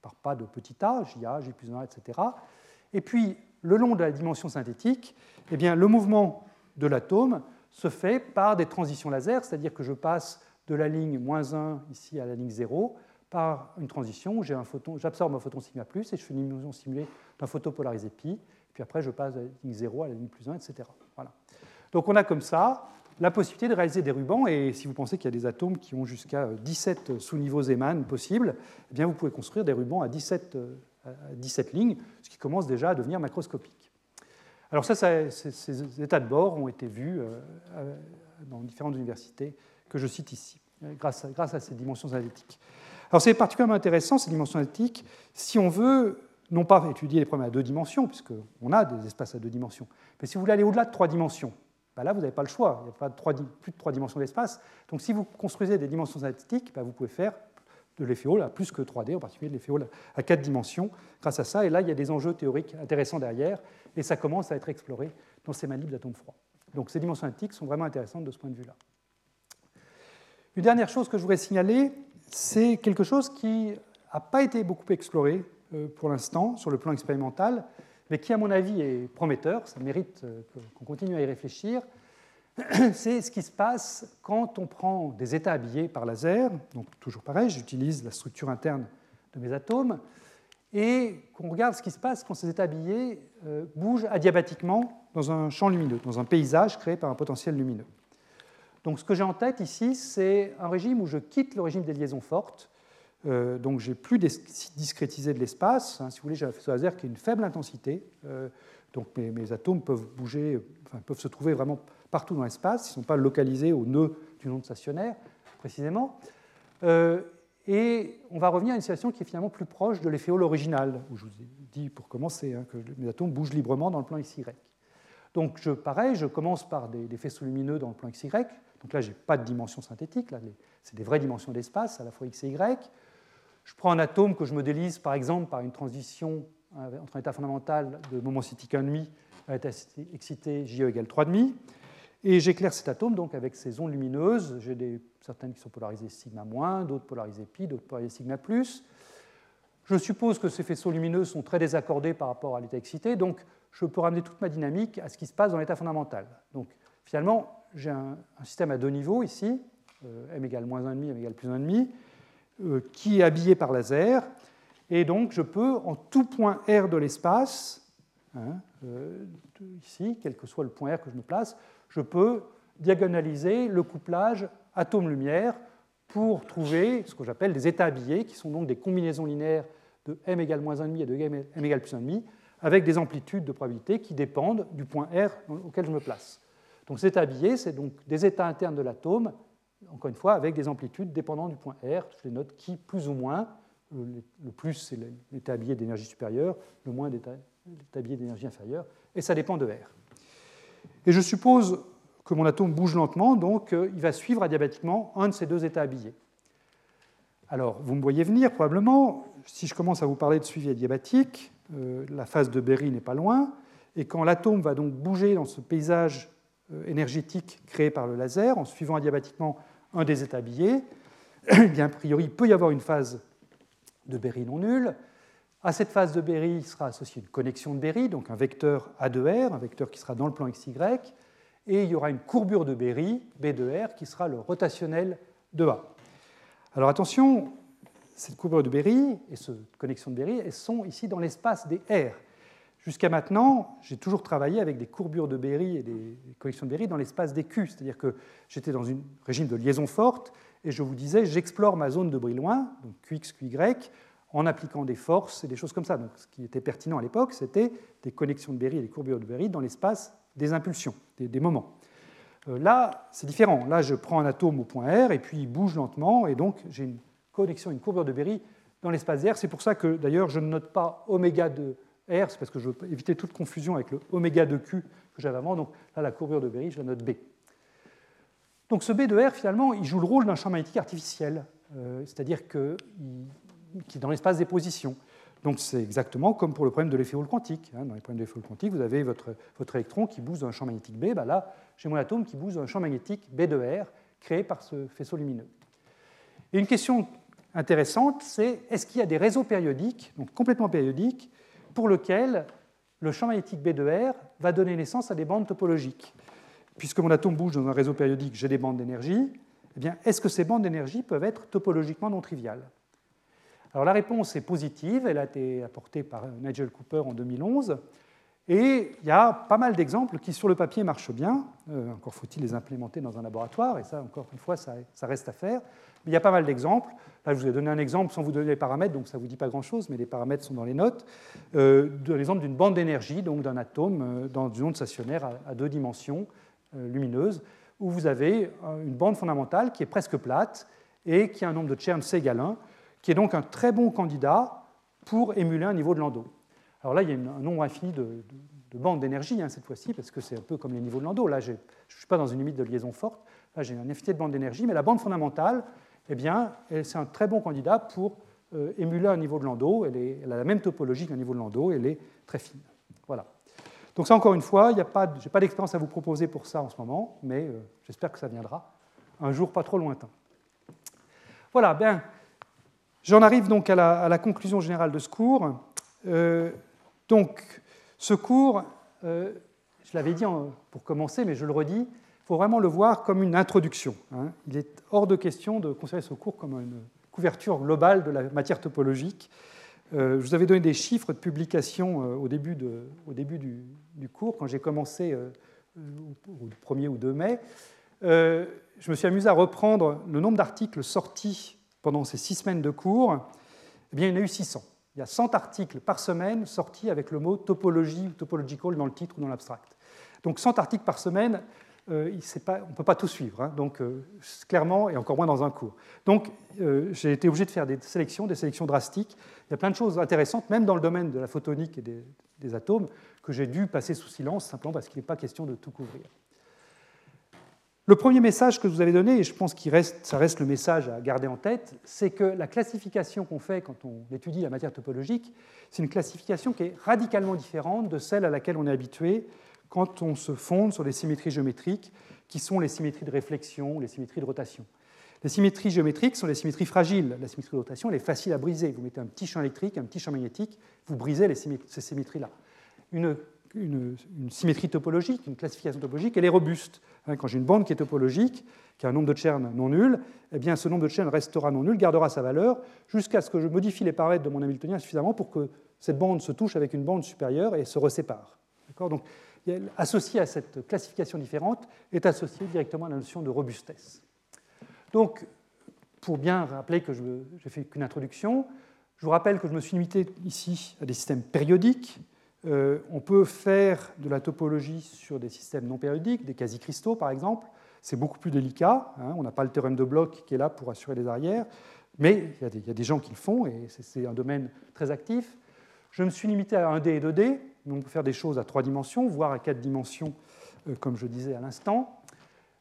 par pas de petit a, JA, J plus 1, etc. Et puis, le long de la dimension synthétique, eh bien, le mouvement de l'atome se fait par des transitions laser, c'est-à-dire que je passe de la ligne moins 1 ici à la ligne 0 par une transition où j'absorbe un photon sigma plus et je fais une illusion simulée d'un photon polarisé pi. Puis après, je passe de la ligne 0 à la ligne plus 1, etc. Voilà. Donc on a comme ça la possibilité de réaliser des rubans. Et si vous pensez qu'il y a des atomes qui ont jusqu'à 17 sous-niveaux Zeeman possibles, eh bien vous pouvez construire des rubans à 17, à 17 lignes, ce qui commence déjà à devenir macroscopique. Alors ça, ces états de bord ont été vus euh, dans différentes universités que je cite ici, grâce à, grâce à ces dimensions analytiques. Alors c'est particulièrement intéressant, ces dimensions analytiques, si on veut non pas étudier les problèmes à deux dimensions, puisqu'on a des espaces à deux dimensions, mais si vous voulez aller au-delà de trois dimensions, ben là, vous n'avez pas le choix, il n'y a pas plus de trois dimensions d'espace. Donc si vous construisez des dimensions analytiques, ben vous pouvez faire de Hall à plus que 3D, en particulier de Hall à quatre dimensions, grâce à ça. Et là, il y a des enjeux théoriques intéressants derrière, et ça commence à être exploré dans ces manips d'atomes froids. Donc ces dimensions analytiques sont vraiment intéressantes de ce point de vue-là. Une dernière chose que je voudrais signaler, c'est quelque chose qui n'a pas été beaucoup exploré euh, pour l'instant sur le plan expérimental, mais qui, à mon avis, est prometteur, ça mérite euh, qu'on continue à y réfléchir. C'est ce qui se passe quand on prend des états habillés par laser, donc toujours pareil, j'utilise la structure interne de mes atomes, et qu'on regarde ce qui se passe quand ces états habillés euh, bougent adiabatiquement dans un champ lumineux, dans un paysage créé par un potentiel lumineux. Donc ce que j'ai en tête ici, c'est un régime où je quitte le régime des liaisons fortes. Euh, donc j'ai plus discrétisé de l'espace. Hein, si vous voulez, j'ai un faisceau laser qui a une faible intensité. Euh, donc mes, atomes peuvent bouger, peuvent se trouver vraiment partout dans l'espace. Ils ne sont pas localisés au nœud du onde stationnaire, précisément. Euh, et on va revenir à une situation qui est finalement plus proche de l'effet Hall original, où je vous ai dit pour commencer hein, que mes atomes bougent librement dans le plan XY. Donc je, pareil, je commence par des, faisceaux lumineux dans le plan XY, donc là, je n'ai pas de dimension synthétique, c'est des vraies dimensions d'espace, à la fois x et y. Je prends un atome que je modélise, par exemple, par une transition euh, entre un état fondamental de moment cinétique 1,5 à état excité JE égale 3,5. Et j'éclaire cet atome donc avec ces ondes lumineuses. J'ai certaines qui sont polarisées sigma moins, d'autres polarisées pi, d'autres polarisées sigma plus. Je suppose que ces faisceaux lumineux sont très désaccordés par rapport à l'état excité, donc je peux ramener toute ma dynamique à ce qui se passe dans l'état fondamental. Donc finalement, j'ai un, système à deux niveaux ici, euh, m égale moins 1,5, m égale plus 1,5, euh, qui est habillé par laser. Et donc, je peux, en tout point R de l'espace, hein, ici, quel que soit le point R que je me place, je peux diagonaliser le couplage atome-lumière pour trouver ce que j'appelle des états habillés, qui sont donc des combinaisons linéaires de m égale moins 1,5 et de m égale plus 1,5, avec des amplitudes de probabilité qui dépendent du point R auquel je me place. Donc cet état habillé, c'est donc des états internes de l'atome, encore une fois, avec des amplitudes dépendant du point R. Je les note qui, plus ou moins, le plus c'est l'état habillé d'énergie supérieure, le moins l'état habillé d'énergie inférieure, et ça dépend de R. Et je suppose que mon atome bouge lentement, donc euh, il va suivre adiabatiquement un de ces deux états habillés. Alors, vous me voyez venir probablement, si je commence à vous parler de suivi adiabatique, euh, la phase de Berry n'est pas loin, et quand l'atome va donc bouger dans ce paysage énergétique créé par le laser, en suivant adiabatiquement un des états habillés, eh bien, a priori, il peut y avoir une phase de Berry non nulle. À cette phase de Berry sera associée une connexion de Berry, donc un vecteur A2R, un vecteur qui sera dans le plan XY, et il y aura une courbure de Berry, B de R, qui sera le rotationnel de A. Alors attention, cette courbure de Berry et cette connexion de Berry, elles sont ici dans l'espace des R. Jusqu'à maintenant, j'ai toujours travaillé avec des courbures de Berry et des connexions de Berry dans l'espace des Q, c'est-à-dire que j'étais dans un régime de liaison forte et je vous disais, j'explore ma zone de Brillouin, donc QX, QY, en appliquant des forces et des choses comme ça. Ce qui était pertinent à l'époque, c'était des connexions de Berry et des courbures de Berry dans l'espace des impulsions, des, moments. Euh, là, c'est différent. Là, je prends un atome au point R et puis il bouge lentement, et donc j'ai une connexion, une courbure de Berry dans l'espace R. C'est pour ça que d'ailleurs je ne note pas oméga de R, c'est parce que je veux éviter toute confusion avec le oméga de Q que j'avais avant. Donc là, la courbure de Berry, je la note B. Donc ce B de R, finalement, il joue le rôle d'un champ magnétique artificiel, euh, c'est-à-dire que, qui est dans l'espace des positions. Donc c'est exactement comme pour le problème de l'effet Hall quantique. Hein. Dans les problèmes de l'effet Hall quantique, vous avez votre, votre électron qui bouge dans un champ magnétique B. Bah là, j'ai mon atome qui bouge dans un champ magnétique B de R créé par ce faisceau lumineux. Et une question intéressante, c'est est-ce qu'il y a des réseaux périodiques, donc complètement périodiques, pour lesquels le champ magnétique B de R va donner naissance à des bandes topologiques. Puisque mon atome bouge dans un réseau périodique, j'ai des bandes d'énergie. Eh bien, est-ce que ces bandes d'énergie peuvent être topologiquement non triviales? Alors la réponse est positive, elle a été apportée par Nigel Cooper en 2011, et il y a pas mal d'exemples qui sur le papier marchent bien, euh, encore faut-il les implémenter dans un laboratoire, et ça encore une fois ça, reste à faire, il y a pas mal d'exemples. Là je vous ai donné un exemple sans vous donner les paramètres, donc ça ne vous dit pas grand-chose, mais les paramètres sont dans les notes, euh, de l'exemple d'une bande d'énergie, donc d'un atome euh, dans une onde stationnaire à, deux dimensions lumineuses, où vous avez une bande fondamentale qui est presque plate et qui a un nombre de Chern C égale 1, qui est donc un très bon candidat pour émuler un niveau de Landau. Alors là, il y a un nombre infini de, bandes d'énergie hein, cette fois-ci, parce que c'est un peu comme les niveaux de Landau. Là, je ne suis pas dans une limite de liaison forte. Là, j'ai un infini de bandes d'énergie, mais la bande fondamentale, eh bien, c'est un très bon candidat pour euh, émuler un niveau de Landau. Elle, a la même topologie qu'un niveau de Landau, elle est très fine. Voilà. Donc ça, encore une fois, je n'ai pas, d'expérience à vous proposer pour ça en ce moment, mais euh, j'espère que ça viendra un jour pas trop lointain. Voilà, bien. J'en arrive donc à la, conclusion générale de ce cours. Euh, donc, ce cours, je l'avais dit pour commencer, mais je le redis, faut vraiment le voir comme une introduction. Hein. Il est hors de question de considérer ce cours comme une couverture globale de la matière topologique. Euh, je vous avais donné des chiffres de publication au début, de, au début du, cours, quand j'ai commencé au 1er ou 2 mai. je me suis amusé à reprendre le nombre d'articles sortis pendant ces six semaines de cours, eh bien, il y en a eu 600. Il y a 100 articles par semaine sortis avec le mot topologie ou topological dans le titre ou dans l'abstract. Donc 100 articles par semaine, euh, on ne peut pas tout suivre, hein. donc euh, clairement, et encore moins dans un cours. Donc euh, j'ai été obligé de faire des sélections, des sélections drastiques. Il y a plein de choses intéressantes, même dans le domaine de la photonique et des, atomes, que j'ai dû passer sous silence simplement parce qu'il n'est pas question de tout couvrir. Le premier message que je vous avez donné, et je pense que ça reste le message à garder en tête, c'est que la classification qu'on fait quand on étudie la matière topologique, c'est une classification qui est radicalement différente de celle à laquelle on est habitué quand on se fonde sur les symétries géométriques, qui sont les symétries de réflexion, les symétries de rotation. Les symétries géométriques sont les symétries fragiles. La symétrie de rotation, elle est facile à briser. Vous mettez un petit champ électrique, un petit champ magnétique, vous brisez ces symétries-là. Une symétrie topologique, une classification topologique, elle est robuste. Hein, quand j'ai une bande qui est topologique, qui a un nombre de Chern non nul, eh bien ce nombre de Chern restera non nul, gardera sa valeur, jusqu'à ce que je modifie les paramètres de mon Hamiltonien suffisamment pour que cette bande se touche avec une bande supérieure et se resépare. Donc, associé à cette classification différente, est associé directement à la notion de robustesse. Donc, pour bien rappeler que je n'ai fait qu'une introduction, je vous rappelle que je me suis limité ici à des systèmes périodiques. Euh, on peut faire de la topologie sur des systèmes non périodiques, des quasi-cristaux par exemple. C'est beaucoup plus délicat. Hein. on n'a pas le théorème de Bloch qui est là pour assurer les arrières. Mais il y, a des, gens qui le font et c'est un domaine très actif. Je me suis limité à 1D et 2D. On peut faire des choses à trois dimensions, voire à quatre dimensions, euh, comme je disais à l'instant.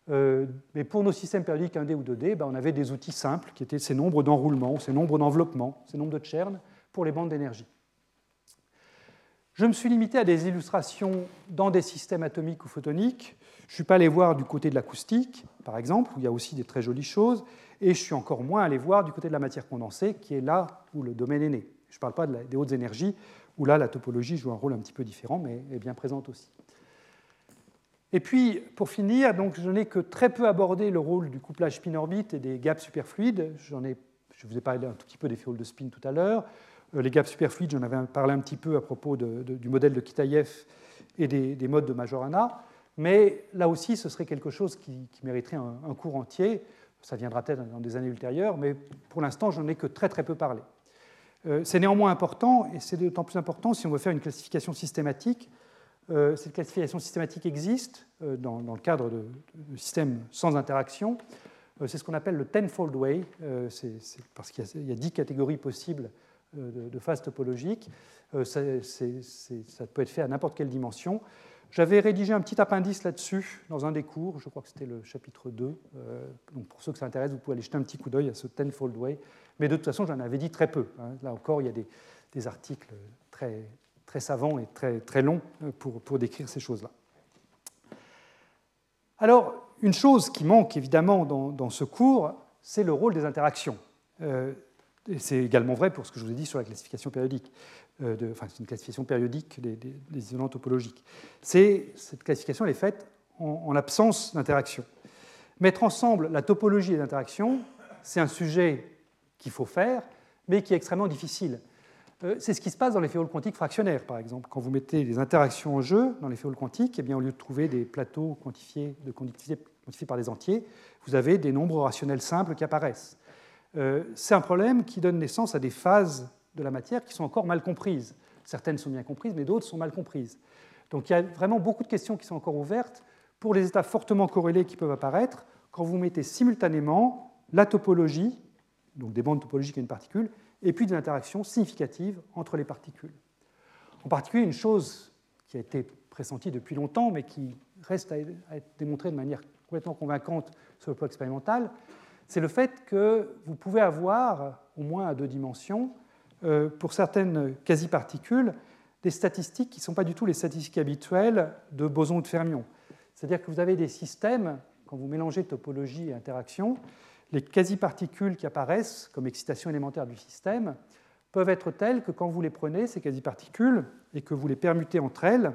Euh, mais pour nos systèmes périodiques 1D ou 2D, ben, on avait des outils simples qui étaient ces nombres d'enroulement, ces nombres d'enveloppement, ces nombres de Chern pour les bandes d'énergie. Je me suis limité à des illustrations dans des systèmes atomiques ou photoniques. Je ne suis pas allé voir du côté de l'acoustique, par exemple, où il y a aussi des très jolies choses, et je suis encore moins allé voir du côté de la matière condensée, qui est là où le domaine est né. Je ne parle pas des hautes énergies, où là la topologie joue un rôle un petit peu différent, mais est bien présente aussi. Et puis, pour finir, je n'ai que très peu abordé le rôle du couplage spin-orbite et des gaps superfluides. Je vous ai parlé un tout petit peu des fioles de spin tout à l'heure. Euh, les gaps superfluides, j'en avais parlé un petit peu à propos du modèle de Kitaïev et des, modes de Majorana. Mais là aussi, ce serait quelque chose qui, mériterait un, un, cours entier. Ça viendra peut-être dans des années ultérieures, mais pour l'instant, j'en ai que très très peu parlé. Euh, c'est néanmoins important, et c'est d'autant plus important si on veut faire une classification systématique. Euh, cette classification systématique existe euh, dans, le cadre de, systèmes sans interaction. c'est ce qu'on appelle le tenfold way, parce qu'il y, a dix catégories possibles de, phases topologiques. Ça, peut être fait à n'importe quelle dimension. J'avais rédigé un petit appendice là-dessus dans un des cours, je crois que c'était le chapitre 2. donc pour ceux que ça intéresse, vous pouvez aller jeter un petit coup d'œil à ce tenfold way. Mais de toute façon, j'en avais dit très peu. Hein. Là encore, il y a des, articles très, très savants et très, très longs euh, pour, pour décrire ces choses-là. Alors, une chose qui manque évidemment dans, ce cours, c'est le rôle des interactions. Euh, c'est également vrai pour ce que je vous ai dit sur la classification périodique. Euh, c'est une classification périodique des, des, isolants topologiques. Cette classification est faite en, en absence d'interaction. Mettre ensemble la topologie et l'interaction, c'est un sujet qu'il faut faire, mais qui est extrêmement difficile. Euh, c'est ce qui se passe dans les féoles quantiques fractionnaires, par exemple. Quand vous mettez les interactions en jeu dans les féoles quantiques, eh bien, au lieu de trouver des plateaux quantifiés de conductivité quantifiés par des entiers, vous avez des nombres rationnels simples qui apparaissent. Euh, c'est un problème qui donne naissance à des phases de la matière qui sont encore mal comprises. Certaines sont bien comprises, mais d'autres sont mal comprises. Donc il y a vraiment beaucoup de questions qui sont encore ouvertes pour les états fortement corrélés qui peuvent apparaître quand vous mettez simultanément la topologie donc des bandes topologiques à une particule, et puis des interactions significatives entre les particules. En particulier, une chose qui a été pressentie depuis longtemps, mais qui reste à être démontrée de manière complètement convaincante sur le plan expérimental, c'est le fait que vous pouvez avoir, au moins à deux dimensions, pour certaines quasi-particules, des statistiques qui ne sont pas du tout les statistiques habituelles de bosons de fermions. C'est-à-dire que vous avez des systèmes, quand vous mélangez topologie et interaction, les quasi-particules qui apparaissent comme excitation élémentaire du système peuvent être telles que quand vous les prenez, ces quasi-particules, et que vous les permutez entre elles,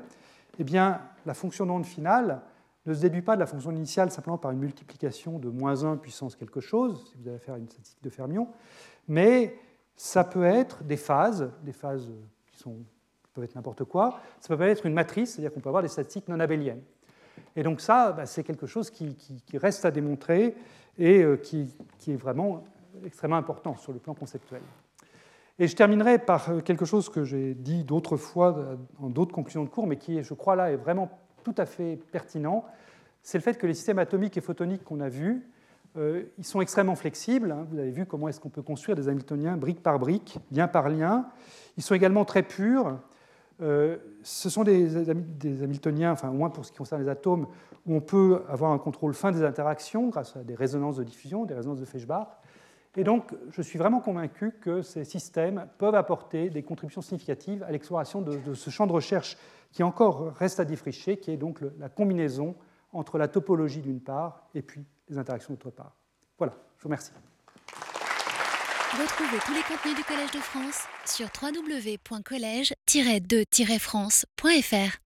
eh bien, la fonction d'onde finale ne se déduit pas de la fonction initiale simplement par une multiplication de moins 1 puissance quelque chose, si vous allez faire une statistique de fermion, mais ça peut être des phases, des phases qui, peuvent être n'importe quoi, ça peut être une matrice, c'est-à-dire qu'on peut avoir des statistiques non abéliennes. Et donc ça, bah, c'est quelque chose qui, reste à démontrer et euh, qui, est vraiment extrêmement important sur le plan conceptuel. Et je terminerai par euh, quelque chose que j'ai dit d'autres fois dans d'autres conclusions de cours, mais qui, je crois, là est vraiment tout à fait pertinent. C'est le fait que les systèmes atomiques et photoniques qu'on a vus, euh, ils sont extrêmement flexibles. Hein. Vous avez vu comment est-ce qu'on peut construire des Hamiltoniens brique par brique, lien par lien. Ils sont également très purs. Euh, ce sont des, Hamiltoniens, enfin au moins pour ce qui concerne les atomes, où on peut avoir un contrôle fin des interactions grâce à des résonances de diffusion, des résonances de Feshbach. Et donc, je suis vraiment convaincu que ces systèmes peuvent apporter des contributions significatives à l'exploration de, ce champ de recherche qui encore reste à défricher, qui est donc la combinaison entre la topologie d'une part et puis les interactions d'autre part. Voilà, je vous remercie. Retrouvez tous les contenus du Collège de France sur www.colège-2-france.fr.